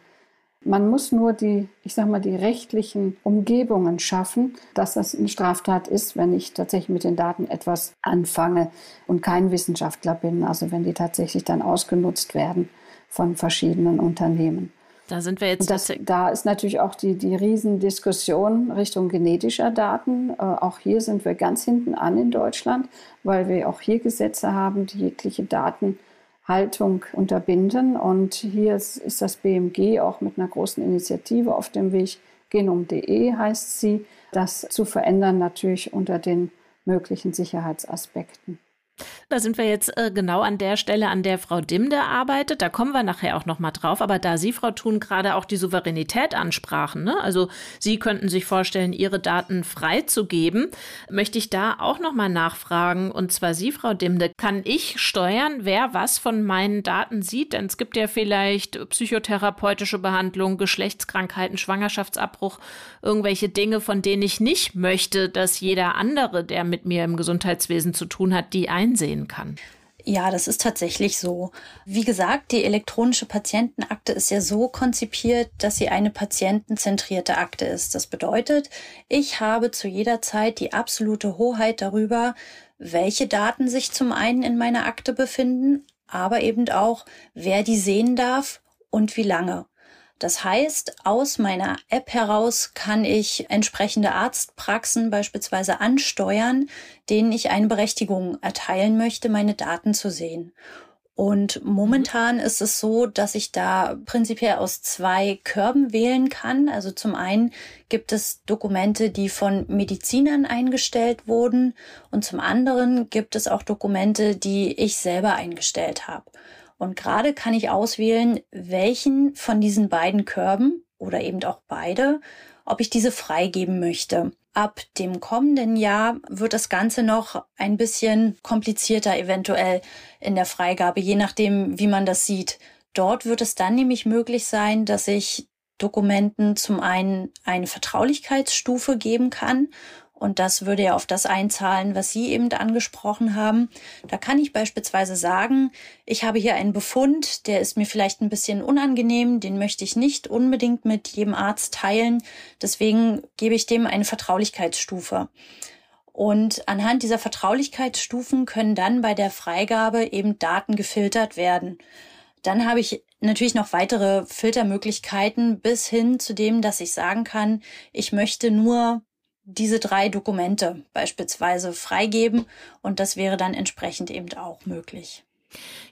Man muss nur die, ich sag mal, die rechtlichen Umgebungen schaffen, dass das eine Straftat ist, wenn ich tatsächlich mit den Daten etwas anfange und kein Wissenschaftler bin, also wenn die tatsächlich dann ausgenutzt werden von verschiedenen Unternehmen. Da sind wir jetzt. Das, da ist natürlich auch die, die Riesendiskussion Richtung genetischer Daten. Äh, auch hier sind wir ganz hinten an in Deutschland, weil wir auch hier Gesetze haben, die jegliche Datenhaltung unterbinden. Und hier ist, ist das BMG auch mit einer großen Initiative auf dem Weg. Genom.de heißt sie, das zu verändern, natürlich unter den möglichen Sicherheitsaspekten. Da sind wir jetzt äh, genau an der Stelle, an der Frau Dimde arbeitet. Da kommen wir nachher auch noch mal drauf. Aber da Sie, Frau Thun, gerade auch die Souveränität ansprachen, ne? also Sie könnten sich vorstellen, Ihre Daten freizugeben, möchte ich da auch noch mal nachfragen. Und zwar Sie, Frau Dimde, kann ich steuern, wer was von meinen Daten sieht? Denn es gibt ja vielleicht psychotherapeutische Behandlung, Geschlechtskrankheiten, Schwangerschaftsabbruch, irgendwelche Dinge, von denen ich nicht möchte, dass jeder andere, der mit mir im Gesundheitswesen zu tun hat, die ein einsehen kann. Ja, das ist tatsächlich so. Wie gesagt, die elektronische Patientenakte ist ja so konzipiert, dass sie eine patientenzentrierte Akte ist. Das bedeutet, ich habe zu jeder Zeit die absolute Hoheit darüber, welche Daten sich zum einen in meiner Akte befinden, aber eben auch, wer die sehen darf und wie lange. Das heißt, aus meiner App heraus kann ich entsprechende Arztpraxen beispielsweise ansteuern, denen ich eine Berechtigung erteilen möchte, meine Daten zu sehen. Und momentan ist es so, dass ich da prinzipiell aus zwei Körben wählen kann. Also zum einen gibt es Dokumente, die von Medizinern eingestellt wurden und zum anderen gibt es auch Dokumente, die ich selber eingestellt habe. Und gerade kann ich auswählen, welchen von diesen beiden Körben oder eben auch beide, ob ich diese freigeben möchte. Ab dem kommenden Jahr wird das Ganze noch ein bisschen komplizierter eventuell in der Freigabe, je nachdem, wie man das sieht. Dort wird es dann nämlich möglich sein, dass ich Dokumenten zum einen eine Vertraulichkeitsstufe geben kann und das würde ja auf das einzahlen, was Sie eben angesprochen haben. Da kann ich beispielsweise sagen, ich habe hier einen Befund, der ist mir vielleicht ein bisschen unangenehm, den möchte ich nicht unbedingt mit jedem Arzt teilen. Deswegen gebe ich dem eine Vertraulichkeitsstufe. Und anhand dieser Vertraulichkeitsstufen können dann bei der Freigabe eben Daten gefiltert werden. Dann habe ich natürlich noch weitere Filtermöglichkeiten bis hin zu dem, dass ich sagen kann, ich möchte nur diese drei Dokumente beispielsweise freigeben und das wäre dann entsprechend eben auch möglich.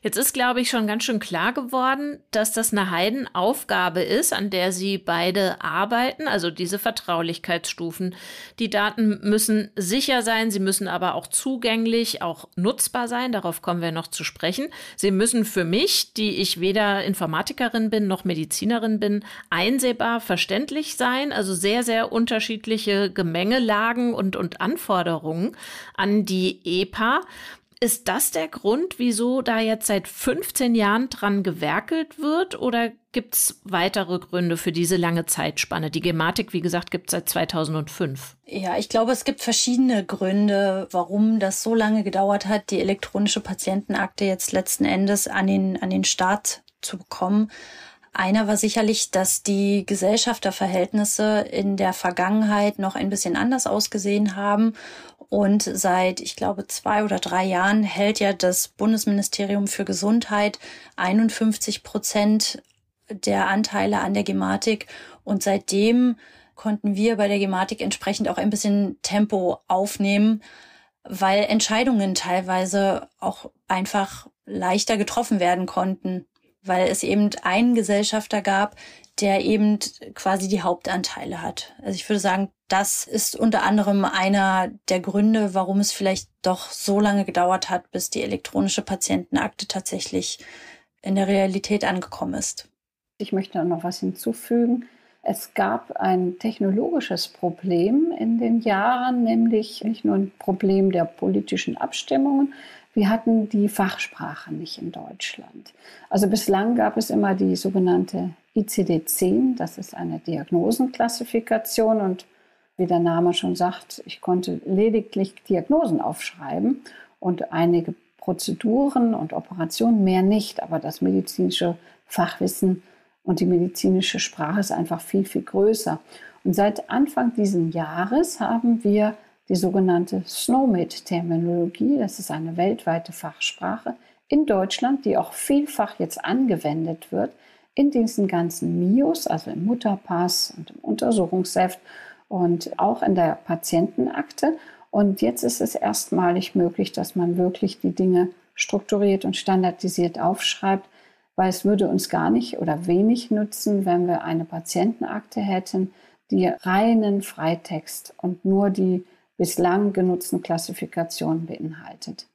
Jetzt ist, glaube ich, schon ganz schön klar geworden, dass das eine Heidenaufgabe ist, an der Sie beide arbeiten, also diese Vertraulichkeitsstufen. Die Daten müssen sicher sein, sie müssen aber auch zugänglich, auch nutzbar sein. Darauf kommen wir noch zu sprechen. Sie müssen für mich, die ich weder Informatikerin bin noch Medizinerin bin, einsehbar, verständlich sein. Also sehr, sehr unterschiedliche Gemengelagen und, und Anforderungen an die EPA. Ist das der Grund, wieso da jetzt seit 15 Jahren dran gewerkelt wird? Oder gibt es weitere Gründe für diese lange Zeitspanne? Die Gematik, wie gesagt, gibt es seit 2005. Ja, ich glaube, es gibt verschiedene Gründe, warum das so lange gedauert hat, die elektronische Patientenakte jetzt letzten Endes an den, an den Start zu bekommen. Einer war sicherlich, dass die Gesellschafterverhältnisse in der Vergangenheit noch ein bisschen anders ausgesehen haben. Und seit, ich glaube, zwei oder drei Jahren hält ja das Bundesministerium für Gesundheit 51 Prozent der Anteile an der Gematik. Und seitdem konnten wir bei der Gematik entsprechend auch ein bisschen Tempo aufnehmen, weil Entscheidungen teilweise auch einfach leichter getroffen werden konnten weil es eben einen Gesellschafter gab, der eben quasi die Hauptanteile hat. Also ich würde sagen, das ist unter anderem einer der Gründe, warum es vielleicht doch so lange gedauert hat, bis die elektronische Patientenakte tatsächlich in der Realität angekommen ist. Ich möchte noch was hinzufügen. Es gab ein technologisches Problem in den Jahren, nämlich nicht nur ein Problem der politischen Abstimmungen, wir hatten die Fachsprache nicht in Deutschland. Also bislang gab es immer die sogenannte ICD-10, das ist eine Diagnosenklassifikation und wie der Name schon sagt, ich konnte lediglich Diagnosen aufschreiben und einige Prozeduren und Operationen, mehr nicht, aber das medizinische Fachwissen und die medizinische Sprache ist einfach viel, viel größer. Und seit Anfang dieses Jahres haben wir die sogenannte SNOMED-Terminologie. Das ist eine weltweite Fachsprache in Deutschland, die auch vielfach jetzt angewendet wird in diesen ganzen MIOS, also im Mutterpass und im Untersuchungsheft und auch in der Patientenakte. Und jetzt ist es erstmalig möglich, dass man wirklich die Dinge strukturiert und standardisiert aufschreibt, weil es würde uns gar nicht oder wenig nutzen, wenn wir eine Patientenakte hätten, die reinen Freitext und nur die bislang genutzten Klassifikationen beinhaltet.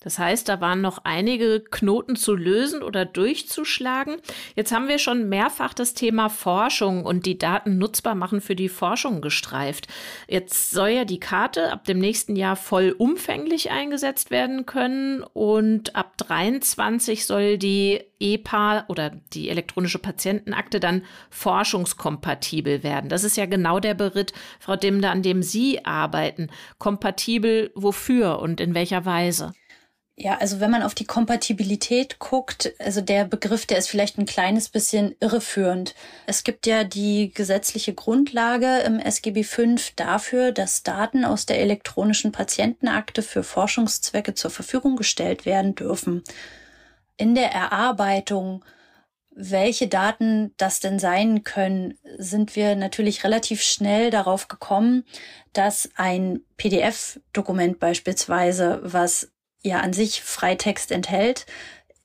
Das heißt, da waren noch einige Knoten zu lösen oder durchzuschlagen. Jetzt haben wir schon mehrfach das Thema Forschung und die Daten nutzbar machen für die Forschung gestreift. Jetzt soll ja die Karte ab dem nächsten Jahr vollumfänglich eingesetzt werden können und ab 23 soll die EPA oder die elektronische Patientenakte dann forschungskompatibel werden. Das ist ja genau der Beritt, Frau Dimde, an dem Sie arbeiten. Kompatibel wofür und in welcher Weise? Ja, also wenn man auf die Kompatibilität guckt, also der Begriff, der ist vielleicht ein kleines bisschen irreführend. Es gibt ja die gesetzliche Grundlage im SGB V dafür, dass Daten aus der elektronischen Patientenakte für Forschungszwecke zur Verfügung gestellt werden dürfen. In der Erarbeitung welche Daten das denn sein können, sind wir natürlich relativ schnell darauf gekommen, dass ein PDF-Dokument beispielsweise, was ja an sich Freitext enthält,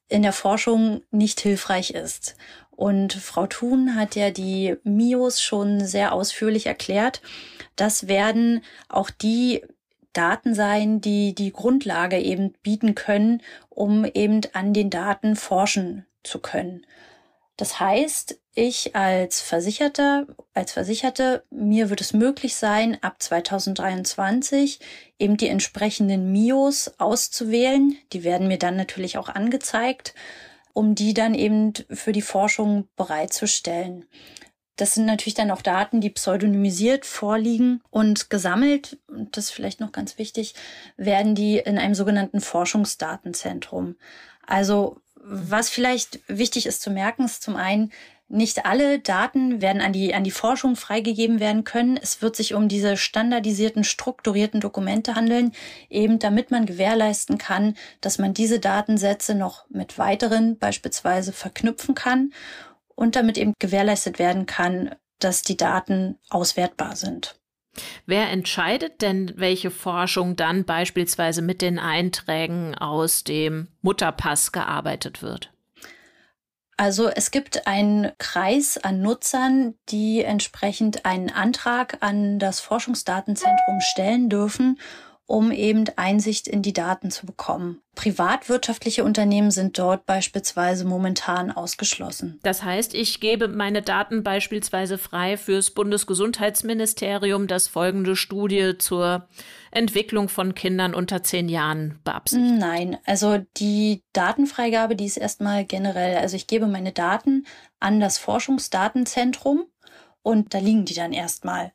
in der Forschung nicht hilfreich ist. Und Frau Thun hat ja die MIOS schon sehr ausführlich erklärt. Das werden auch die Daten sein, die die Grundlage eben bieten können, um eben an den Daten forschen zu können. Das heißt, ich als Versicherter, als Versicherte, mir wird es möglich sein, ab 2023 eben die entsprechenden MIOs auszuwählen. Die werden mir dann natürlich auch angezeigt, um die dann eben für die Forschung bereitzustellen. Das sind natürlich dann auch Daten, die pseudonymisiert vorliegen und gesammelt, und das ist vielleicht noch ganz wichtig, werden die in einem sogenannten Forschungsdatenzentrum. Also was vielleicht wichtig ist zu merken, ist zum einen, nicht alle Daten werden an die, an die Forschung freigegeben werden können. Es wird sich um diese standardisierten, strukturierten Dokumente handeln, eben damit man gewährleisten kann, dass man diese Datensätze noch mit weiteren beispielsweise verknüpfen kann und damit eben gewährleistet werden kann, dass die Daten auswertbar sind. Wer entscheidet denn, welche Forschung dann beispielsweise mit den Einträgen aus dem Mutterpass gearbeitet wird? Also es gibt einen Kreis an Nutzern, die entsprechend einen Antrag an das Forschungsdatenzentrum stellen dürfen um eben Einsicht in die Daten zu bekommen. Privatwirtschaftliche Unternehmen sind dort beispielsweise momentan ausgeschlossen. Das heißt, ich gebe meine Daten beispielsweise frei fürs Bundesgesundheitsministerium, das folgende Studie zur Entwicklung von Kindern unter zehn Jahren beabsichtigt. Nein, also die Datenfreigabe, die ist erstmal generell. Also ich gebe meine Daten an das Forschungsdatenzentrum und da liegen die dann erstmal.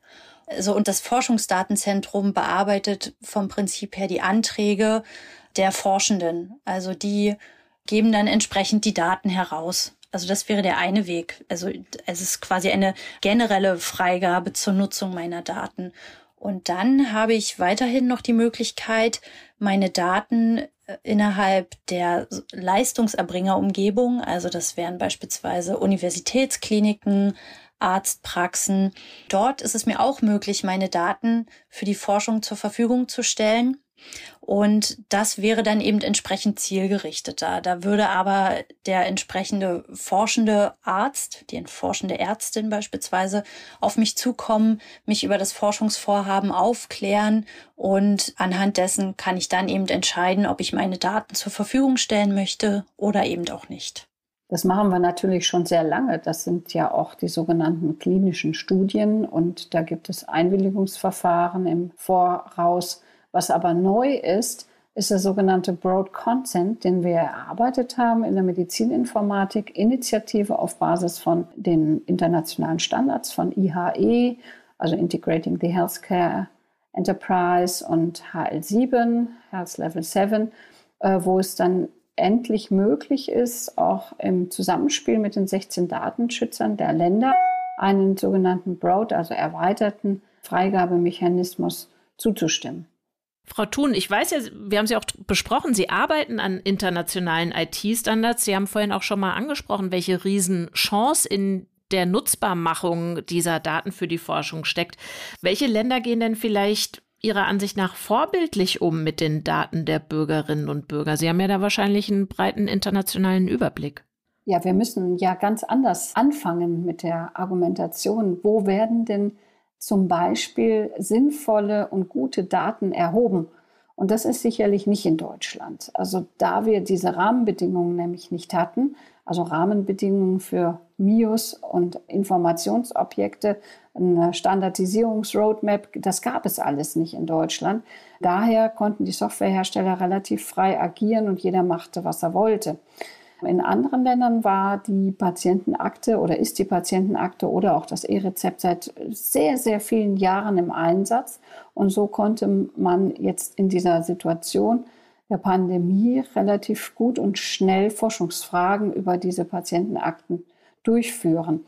So, und das Forschungsdatenzentrum bearbeitet vom Prinzip her die Anträge der Forschenden. Also die geben dann entsprechend die Daten heraus. Also das wäre der eine Weg. Also es ist quasi eine generelle Freigabe zur Nutzung meiner Daten. Und dann habe ich weiterhin noch die Möglichkeit, meine Daten äh, innerhalb der Leistungserbringerumgebung, also das wären beispielsweise Universitätskliniken, Arztpraxen. Dort ist es mir auch möglich, meine Daten für die Forschung zur Verfügung zu stellen. Und das wäre dann eben entsprechend zielgerichteter. Da würde aber der entsprechende forschende Arzt, die forschende Ärztin beispielsweise, auf mich zukommen, mich über das Forschungsvorhaben aufklären und anhand dessen kann ich dann eben entscheiden, ob ich meine Daten zur Verfügung stellen möchte oder eben auch nicht. Das machen wir natürlich schon sehr lange. Das sind ja auch die sogenannten klinischen Studien und da gibt es Einwilligungsverfahren im Voraus was aber neu ist, ist der sogenannte Broad Consent, den wir erarbeitet haben in der Medizininformatik, Initiative auf Basis von den internationalen Standards von IHE, also Integrating the Healthcare Enterprise und HL7, Health Level 7, äh, wo es dann endlich möglich ist, auch im Zusammenspiel mit den 16 Datenschützern der Länder einen sogenannten Broad, also erweiterten Freigabemechanismus zuzustimmen. Frau Thun, ich weiß ja, wir haben Sie auch besprochen, Sie arbeiten an internationalen IT-Standards. Sie haben vorhin auch schon mal angesprochen, welche Riesenchance in der Nutzbarmachung dieser Daten für die Forschung steckt. Welche Länder gehen denn vielleicht Ihrer Ansicht nach vorbildlich um mit den Daten der Bürgerinnen und Bürger? Sie haben ja da wahrscheinlich einen breiten internationalen Überblick. Ja, wir müssen ja ganz anders anfangen mit der Argumentation. Wo werden denn zum Beispiel sinnvolle und gute Daten erhoben. Und das ist sicherlich nicht in Deutschland. Also da wir diese Rahmenbedingungen nämlich nicht hatten, also Rahmenbedingungen für MIUS und Informationsobjekte, eine Standardisierungsroadmap, das gab es alles nicht in Deutschland. Daher konnten die Softwarehersteller relativ frei agieren und jeder machte, was er wollte. In anderen Ländern war die Patientenakte oder ist die Patientenakte oder auch das E-Rezept seit sehr, sehr vielen Jahren im Einsatz. Und so konnte man jetzt in dieser Situation der Pandemie relativ gut und schnell Forschungsfragen über diese Patientenakten durchführen.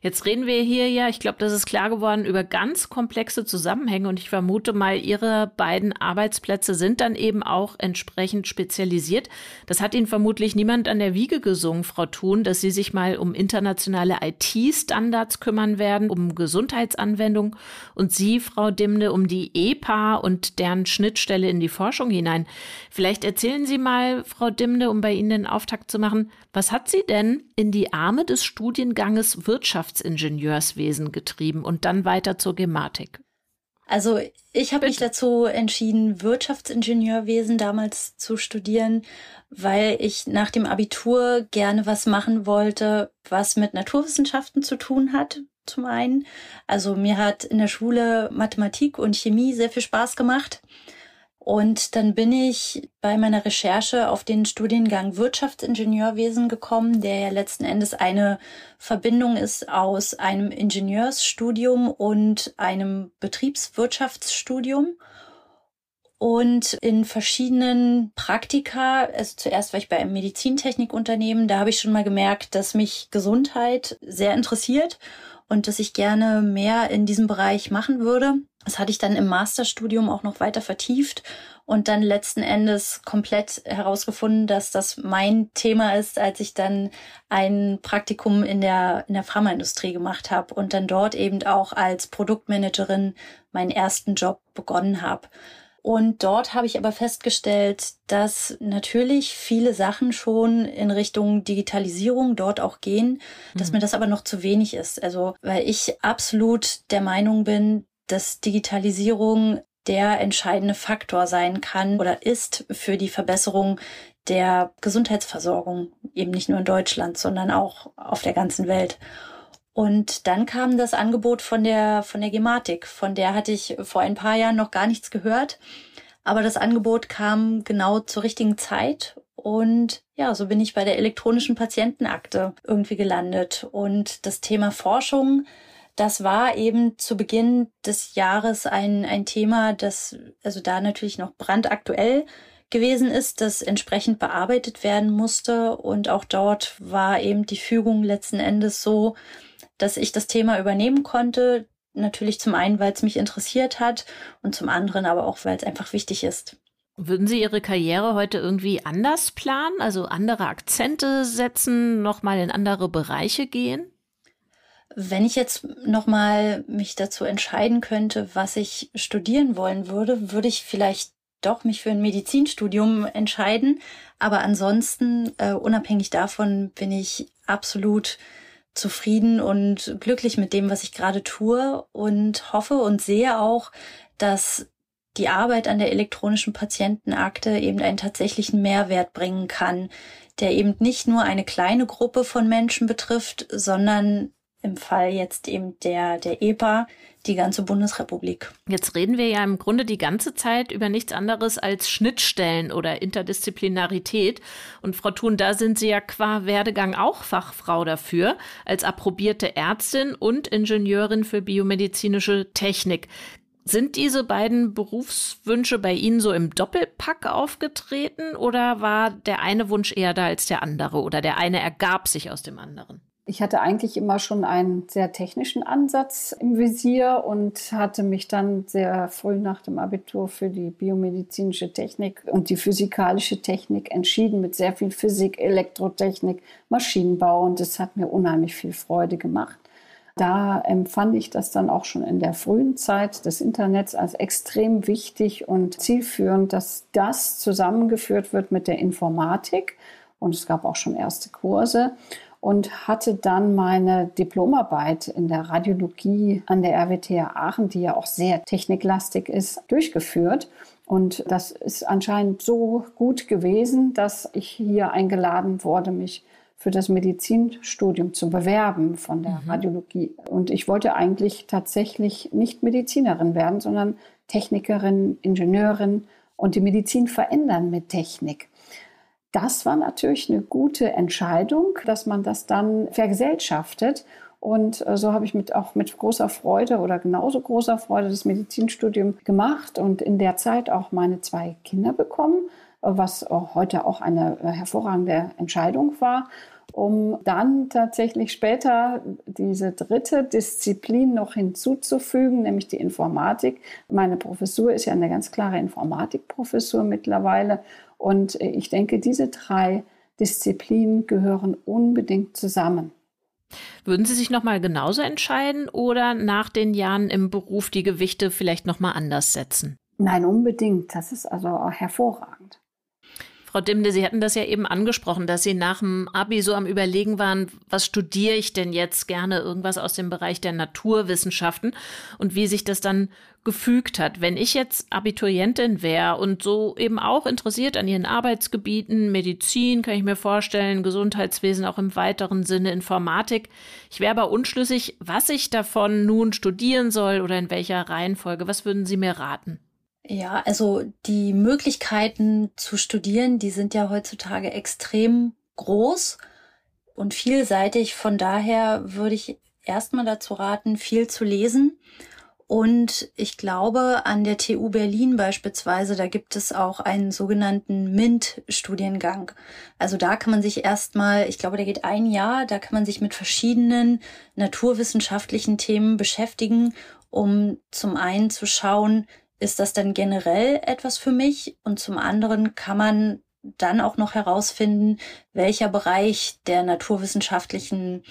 Jetzt reden wir hier ja, ich glaube, das ist klar geworden, über ganz komplexe Zusammenhänge und ich vermute mal, Ihre beiden Arbeitsplätze sind dann eben auch entsprechend spezialisiert. Das hat Ihnen vermutlich niemand an der Wiege gesungen, Frau Thun, dass Sie sich mal um internationale IT-Standards kümmern werden, um Gesundheitsanwendungen und Sie, Frau Dimne, um die EPA und deren Schnittstelle in die Forschung hinein. Vielleicht erzählen Sie mal, Frau Dimne, um bei Ihnen den Auftakt zu machen, was hat Sie denn in die Arme des Studienganges Wirtschaftsingenieurswesen getrieben und dann weiter zur Gematik? Also ich habe mich dazu entschieden, Wirtschaftsingenieurwesen damals zu studieren, weil ich nach dem Abitur gerne was machen wollte, was mit Naturwissenschaften zu tun hat. Zum einen. Also mir hat in der Schule Mathematik und Chemie sehr viel Spaß gemacht. Und dann bin ich bei meiner Recherche auf den Studiengang Wirtschaftsingenieurwesen gekommen, der ja letzten Endes eine Verbindung ist aus einem Ingenieursstudium und einem Betriebswirtschaftsstudium. Und in verschiedenen Praktika, also zuerst war ich bei einem Medizintechnikunternehmen, da habe ich schon mal gemerkt, dass mich Gesundheit sehr interessiert und dass ich gerne mehr in diesem Bereich machen würde. Das hatte ich dann im Masterstudium auch noch weiter vertieft und dann letzten Endes komplett herausgefunden, dass das mein Thema ist, als ich dann ein Praktikum in der, in der Pharmaindustrie gemacht habe und dann dort eben auch als Produktmanagerin meinen ersten Job begonnen habe. Und dort habe ich aber festgestellt, dass natürlich viele Sachen schon in Richtung Digitalisierung dort auch gehen, dass mhm. mir das aber noch zu wenig ist. Also, weil ich absolut der Meinung bin, dass Digitalisierung der entscheidende Faktor sein kann oder ist für die Verbesserung der Gesundheitsversorgung, eben nicht nur in Deutschland, sondern auch auf der ganzen Welt. Und dann kam das Angebot von der, von der Gematik. Von der hatte ich vor ein paar Jahren noch gar nichts gehört. Aber das Angebot kam genau zur richtigen Zeit. Und ja, so bin ich bei der elektronischen Patientenakte irgendwie gelandet. Und das Thema Forschung, das war eben zu Beginn des Jahres ein, ein Thema, das also da natürlich noch brandaktuell gewesen ist, das entsprechend bearbeitet werden musste. Und auch dort war eben die Fügung letzten Endes so, dass ich das Thema übernehmen konnte. Natürlich zum einen, weil es mich interessiert hat und zum anderen aber auch, weil es einfach wichtig ist. Würden Sie Ihre Karriere heute irgendwie anders planen, also andere Akzente setzen, nochmal in andere Bereiche gehen? Wenn ich jetzt nochmal mich dazu entscheiden könnte, was ich studieren wollen würde, würde ich vielleicht doch mich für ein Medizinstudium entscheiden. Aber ansonsten, äh, unabhängig davon, bin ich absolut zufrieden und glücklich mit dem, was ich gerade tue und hoffe und sehe auch, dass die Arbeit an der elektronischen Patientenakte eben einen tatsächlichen Mehrwert bringen kann, der eben nicht nur eine kleine Gruppe von Menschen betrifft, sondern im Fall jetzt eben der, der EPA, die ganze Bundesrepublik. Jetzt reden wir ja im Grunde die ganze Zeit über nichts anderes als Schnittstellen oder Interdisziplinarität. Und Frau Thun, da sind Sie ja qua Werdegang auch Fachfrau dafür, als approbierte Ärztin und Ingenieurin für biomedizinische Technik. Sind diese beiden Berufswünsche bei Ihnen so im Doppelpack aufgetreten oder war der eine Wunsch eher da als der andere oder der eine ergab sich aus dem anderen? Ich hatte eigentlich immer schon einen sehr technischen Ansatz im Visier und hatte mich dann sehr früh nach dem Abitur für die biomedizinische Technik und die physikalische Technik entschieden mit sehr viel Physik, Elektrotechnik, Maschinenbau und das hat mir unheimlich viel Freude gemacht. Da empfand ich das dann auch schon in der frühen Zeit des Internets als extrem wichtig und zielführend, dass das zusammengeführt wird mit der Informatik. Und es gab auch schon erste Kurse und hatte dann meine Diplomarbeit in der Radiologie an der RWTH Aachen, die ja auch sehr techniklastig ist, durchgeführt. Und das ist anscheinend so gut gewesen, dass ich hier eingeladen wurde, mich für das Medizinstudium zu bewerben von der mhm. Radiologie. Und ich wollte eigentlich tatsächlich nicht Medizinerin werden, sondern Technikerin, Ingenieurin und die Medizin verändern mit Technik. Das war natürlich eine gute Entscheidung, dass man das dann vergesellschaftet. Und äh, so habe ich mit, auch mit großer Freude oder genauso großer Freude das Medizinstudium gemacht und in der Zeit auch meine zwei Kinder bekommen, was heute auch eine äh, hervorragende Entscheidung war um dann tatsächlich später diese dritte Disziplin noch hinzuzufügen, nämlich die Informatik. Meine Professur ist ja eine ganz klare Informatikprofessur mittlerweile und ich denke, diese drei Disziplinen gehören unbedingt zusammen. Würden Sie sich noch mal genauso entscheiden oder nach den Jahren im Beruf die Gewichte vielleicht noch mal anders setzen? Nein, unbedingt. Das ist also hervorragend. Frau Dimde, Sie hatten das ja eben angesprochen, dass Sie nach dem Abi so am Überlegen waren, was studiere ich denn jetzt gerne? Irgendwas aus dem Bereich der Naturwissenschaften und wie sich das dann gefügt hat. Wenn ich jetzt Abiturientin wäre und so eben auch interessiert an ihren Arbeitsgebieten, Medizin, kann ich mir vorstellen, Gesundheitswesen auch im weiteren Sinne, Informatik. Ich wäre aber unschlüssig, was ich davon nun studieren soll oder in welcher Reihenfolge. Was würden Sie mir raten? Ja, also die Möglichkeiten zu studieren, die sind ja heutzutage extrem groß und vielseitig. Von daher würde ich erstmal dazu raten, viel zu lesen. Und ich glaube, an der TU Berlin beispielsweise, da gibt es auch einen sogenannten MINT-Studiengang. Also da kann man sich erstmal, ich glaube, der geht ein Jahr, da kann man sich mit verschiedenen naturwissenschaftlichen Themen beschäftigen, um zum einen zu schauen, ist das dann generell etwas für mich? Und zum anderen kann man dann auch noch herausfinden, welcher Bereich der naturwissenschaftlichen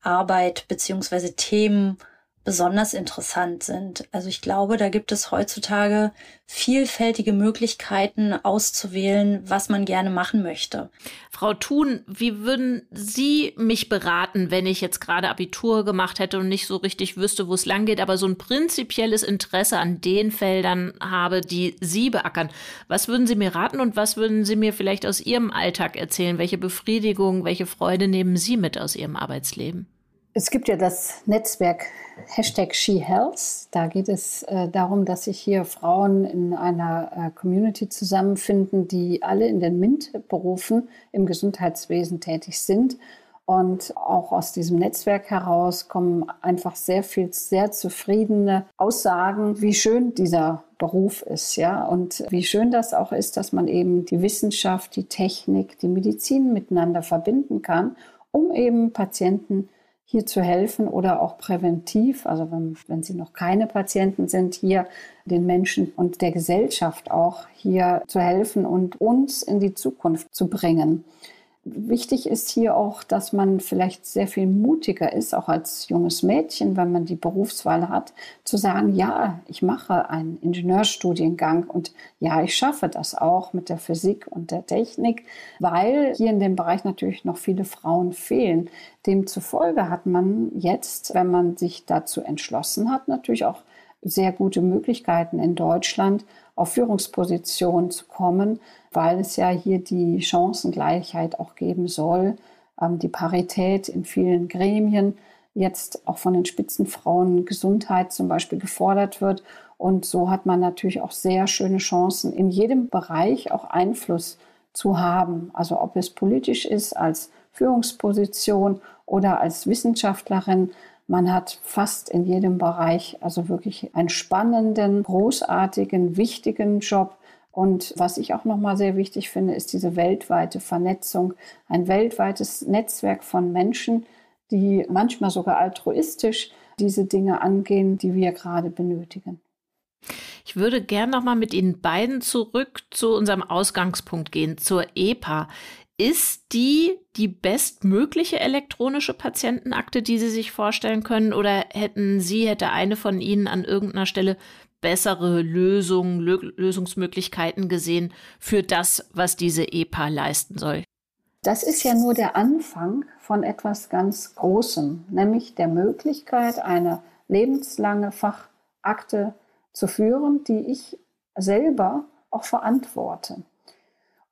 Arbeit beziehungsweise Themen besonders interessant sind. Also ich glaube, da gibt es heutzutage vielfältige Möglichkeiten auszuwählen, was man gerne machen möchte. Frau Thun, wie würden Sie mich beraten, wenn ich jetzt gerade Abitur gemacht hätte und nicht so richtig wüsste, wo es lang geht, aber so ein prinzipielles Interesse an den Feldern habe, die Sie beackern? Was würden Sie mir raten und was würden Sie mir vielleicht aus Ihrem Alltag erzählen? Welche Befriedigung, welche Freude nehmen Sie mit aus Ihrem Arbeitsleben? Es gibt ja das Netzwerk Hashtag SheHealth. Da geht es äh, darum, dass sich hier Frauen in einer äh, Community zusammenfinden, die alle in den MINT-Berufen im Gesundheitswesen tätig sind. Und auch aus diesem Netzwerk heraus kommen einfach sehr viel, sehr zufriedene Aussagen, wie schön dieser Beruf ist, ja. Und wie schön das auch ist, dass man eben die Wissenschaft, die Technik, die Medizin miteinander verbinden kann, um eben Patienten hier zu helfen oder auch präventiv, also wenn, wenn sie noch keine Patienten sind, hier den Menschen und der Gesellschaft auch hier zu helfen und uns in die Zukunft zu bringen. Wichtig ist hier auch, dass man vielleicht sehr viel mutiger ist, auch als junges Mädchen, wenn man die Berufswahl hat, zu sagen, ja, ich mache einen Ingenieurstudiengang und ja, ich schaffe das auch mit der Physik und der Technik, weil hier in dem Bereich natürlich noch viele Frauen fehlen. Demzufolge hat man jetzt, wenn man sich dazu entschlossen hat, natürlich auch sehr gute Möglichkeiten in Deutschland auf Führungspositionen zu kommen, weil es ja hier die Chancengleichheit auch geben soll, ähm, die Parität in vielen Gremien jetzt auch von den Spitzenfrauen Gesundheit zum Beispiel gefordert wird. Und so hat man natürlich auch sehr schöne Chancen, in jedem Bereich auch Einfluss zu haben. Also ob es politisch ist, als Führungsposition oder als Wissenschaftlerin. Man hat fast in jedem Bereich also wirklich einen spannenden, großartigen, wichtigen Job, und was ich auch nochmal sehr wichtig finde, ist diese weltweite Vernetzung, ein weltweites Netzwerk von Menschen, die manchmal sogar altruistisch diese Dinge angehen, die wir gerade benötigen. Ich würde gern nochmal mit Ihnen beiden zurück zu unserem Ausgangspunkt gehen, zur EPA. Ist die die bestmögliche elektronische Patientenakte, die Sie sich vorstellen können? Oder hätten Sie, hätte eine von Ihnen an irgendeiner Stelle bessere Lösungen, Lösungsmöglichkeiten gesehen für das, was diese EPA leisten soll? Das ist ja nur der Anfang von etwas ganz Großem, nämlich der Möglichkeit, eine lebenslange Fachakte zu führen, die ich selber auch verantworte.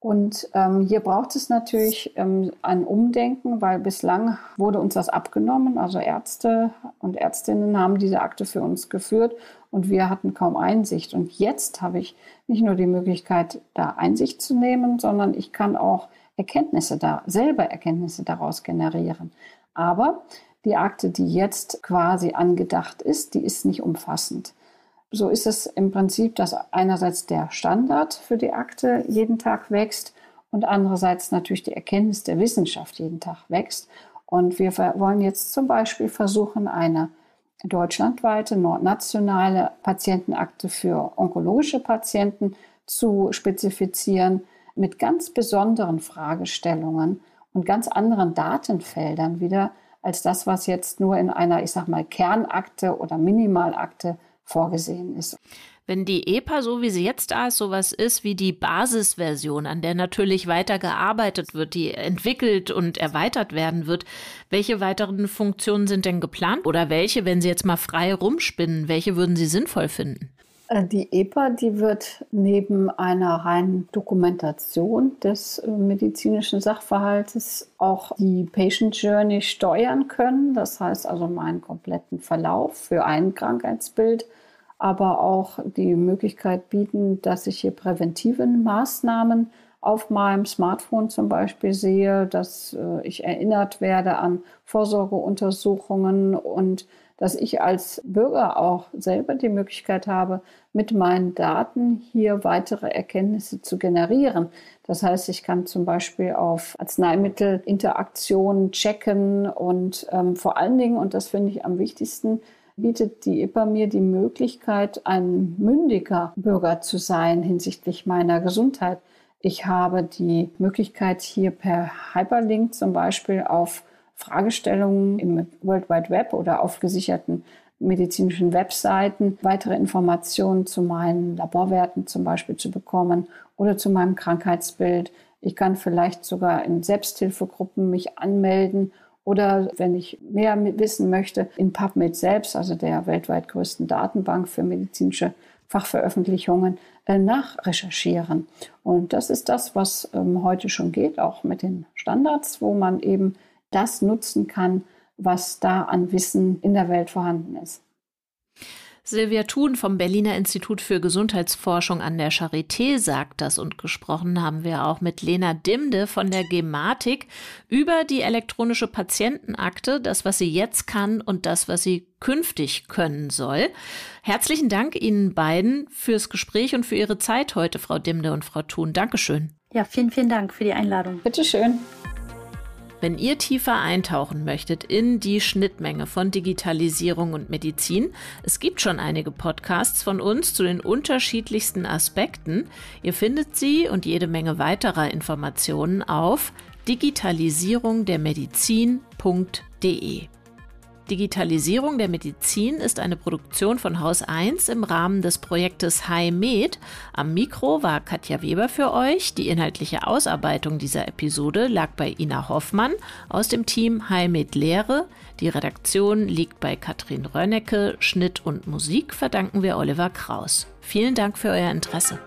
Und ähm, hier braucht es natürlich ähm, ein Umdenken, weil bislang wurde uns das abgenommen. Also Ärzte und Ärztinnen haben diese Akte für uns geführt und wir hatten kaum Einsicht. Und jetzt habe ich nicht nur die Möglichkeit, da Einsicht zu nehmen, sondern ich kann auch Erkenntnisse da, selber Erkenntnisse daraus generieren. Aber die Akte, die jetzt quasi angedacht ist, die ist nicht umfassend so ist es im Prinzip, dass einerseits der Standard für die Akte jeden Tag wächst und andererseits natürlich die Erkenntnis der Wissenschaft jeden Tag wächst. Und wir wollen jetzt zum Beispiel versuchen, eine deutschlandweite, nordnationale Patientenakte für onkologische Patienten zu spezifizieren mit ganz besonderen Fragestellungen und ganz anderen Datenfeldern wieder als das, was jetzt nur in einer, ich sag mal, Kernakte oder Minimalakte vorgesehen ist. Wenn die EPA, so wie sie jetzt da ist, sowas ist wie die Basisversion, an der natürlich weiter gearbeitet wird, die entwickelt und erweitert werden wird, welche weiteren Funktionen sind denn geplant oder welche, wenn Sie jetzt mal frei rumspinnen, welche würden Sie sinnvoll finden? Äh, die EPA, die wird neben einer reinen Dokumentation des äh, medizinischen Sachverhaltes auch die Patient Journey steuern können. Das heißt also meinen kompletten Verlauf für ein Krankheitsbild aber auch die Möglichkeit bieten, dass ich hier präventive Maßnahmen auf meinem Smartphone zum Beispiel sehe, dass äh, ich erinnert werde an Vorsorgeuntersuchungen und dass ich als Bürger auch selber die Möglichkeit habe, mit meinen Daten hier weitere Erkenntnisse zu generieren. Das heißt, ich kann zum Beispiel auf Arzneimittelinteraktionen checken und ähm, vor allen Dingen, und das finde ich am wichtigsten, bietet die IPA mir die Möglichkeit, ein mündiger Bürger zu sein hinsichtlich meiner Gesundheit. Ich habe die Möglichkeit, hier per Hyperlink zum Beispiel auf Fragestellungen im World Wide Web oder auf gesicherten medizinischen Webseiten weitere Informationen zu meinen Laborwerten zum Beispiel zu bekommen oder zu meinem Krankheitsbild. Ich kann vielleicht sogar in Selbsthilfegruppen mich anmelden oder wenn ich mehr wissen möchte, in PubMed selbst, also der weltweit größten Datenbank für medizinische Fachveröffentlichungen, äh, nachrecherchieren. Und das ist das, was ähm, heute schon geht, auch mit den Standards, wo man eben das nutzen kann, was da an Wissen in der Welt vorhanden ist. Silvia Thun vom Berliner Institut für Gesundheitsforschung an der Charité sagt das und gesprochen haben wir auch mit Lena Dimde von der Gematik über die elektronische Patientenakte, das, was sie jetzt kann und das, was sie künftig können soll. Herzlichen Dank Ihnen beiden fürs Gespräch und für Ihre Zeit heute, Frau Dimde und Frau Thun. Dankeschön. Ja, vielen, vielen Dank für die Einladung. Bitteschön. Wenn ihr tiefer eintauchen möchtet in die Schnittmenge von Digitalisierung und Medizin, es gibt schon einige Podcasts von uns zu den unterschiedlichsten Aspekten. Ihr findet sie und jede Menge weiterer Informationen auf digitalisierungdermedizin.de. Digitalisierung der Medizin ist eine Produktion von Haus 1 im Rahmen des Projektes HiMed. Am Mikro war Katja Weber für euch. Die inhaltliche Ausarbeitung dieser Episode lag bei Ina Hoffmann aus dem Team HiMed Lehre. Die Redaktion liegt bei Katrin Rönnecke. Schnitt und Musik verdanken wir Oliver Kraus. Vielen Dank für euer Interesse.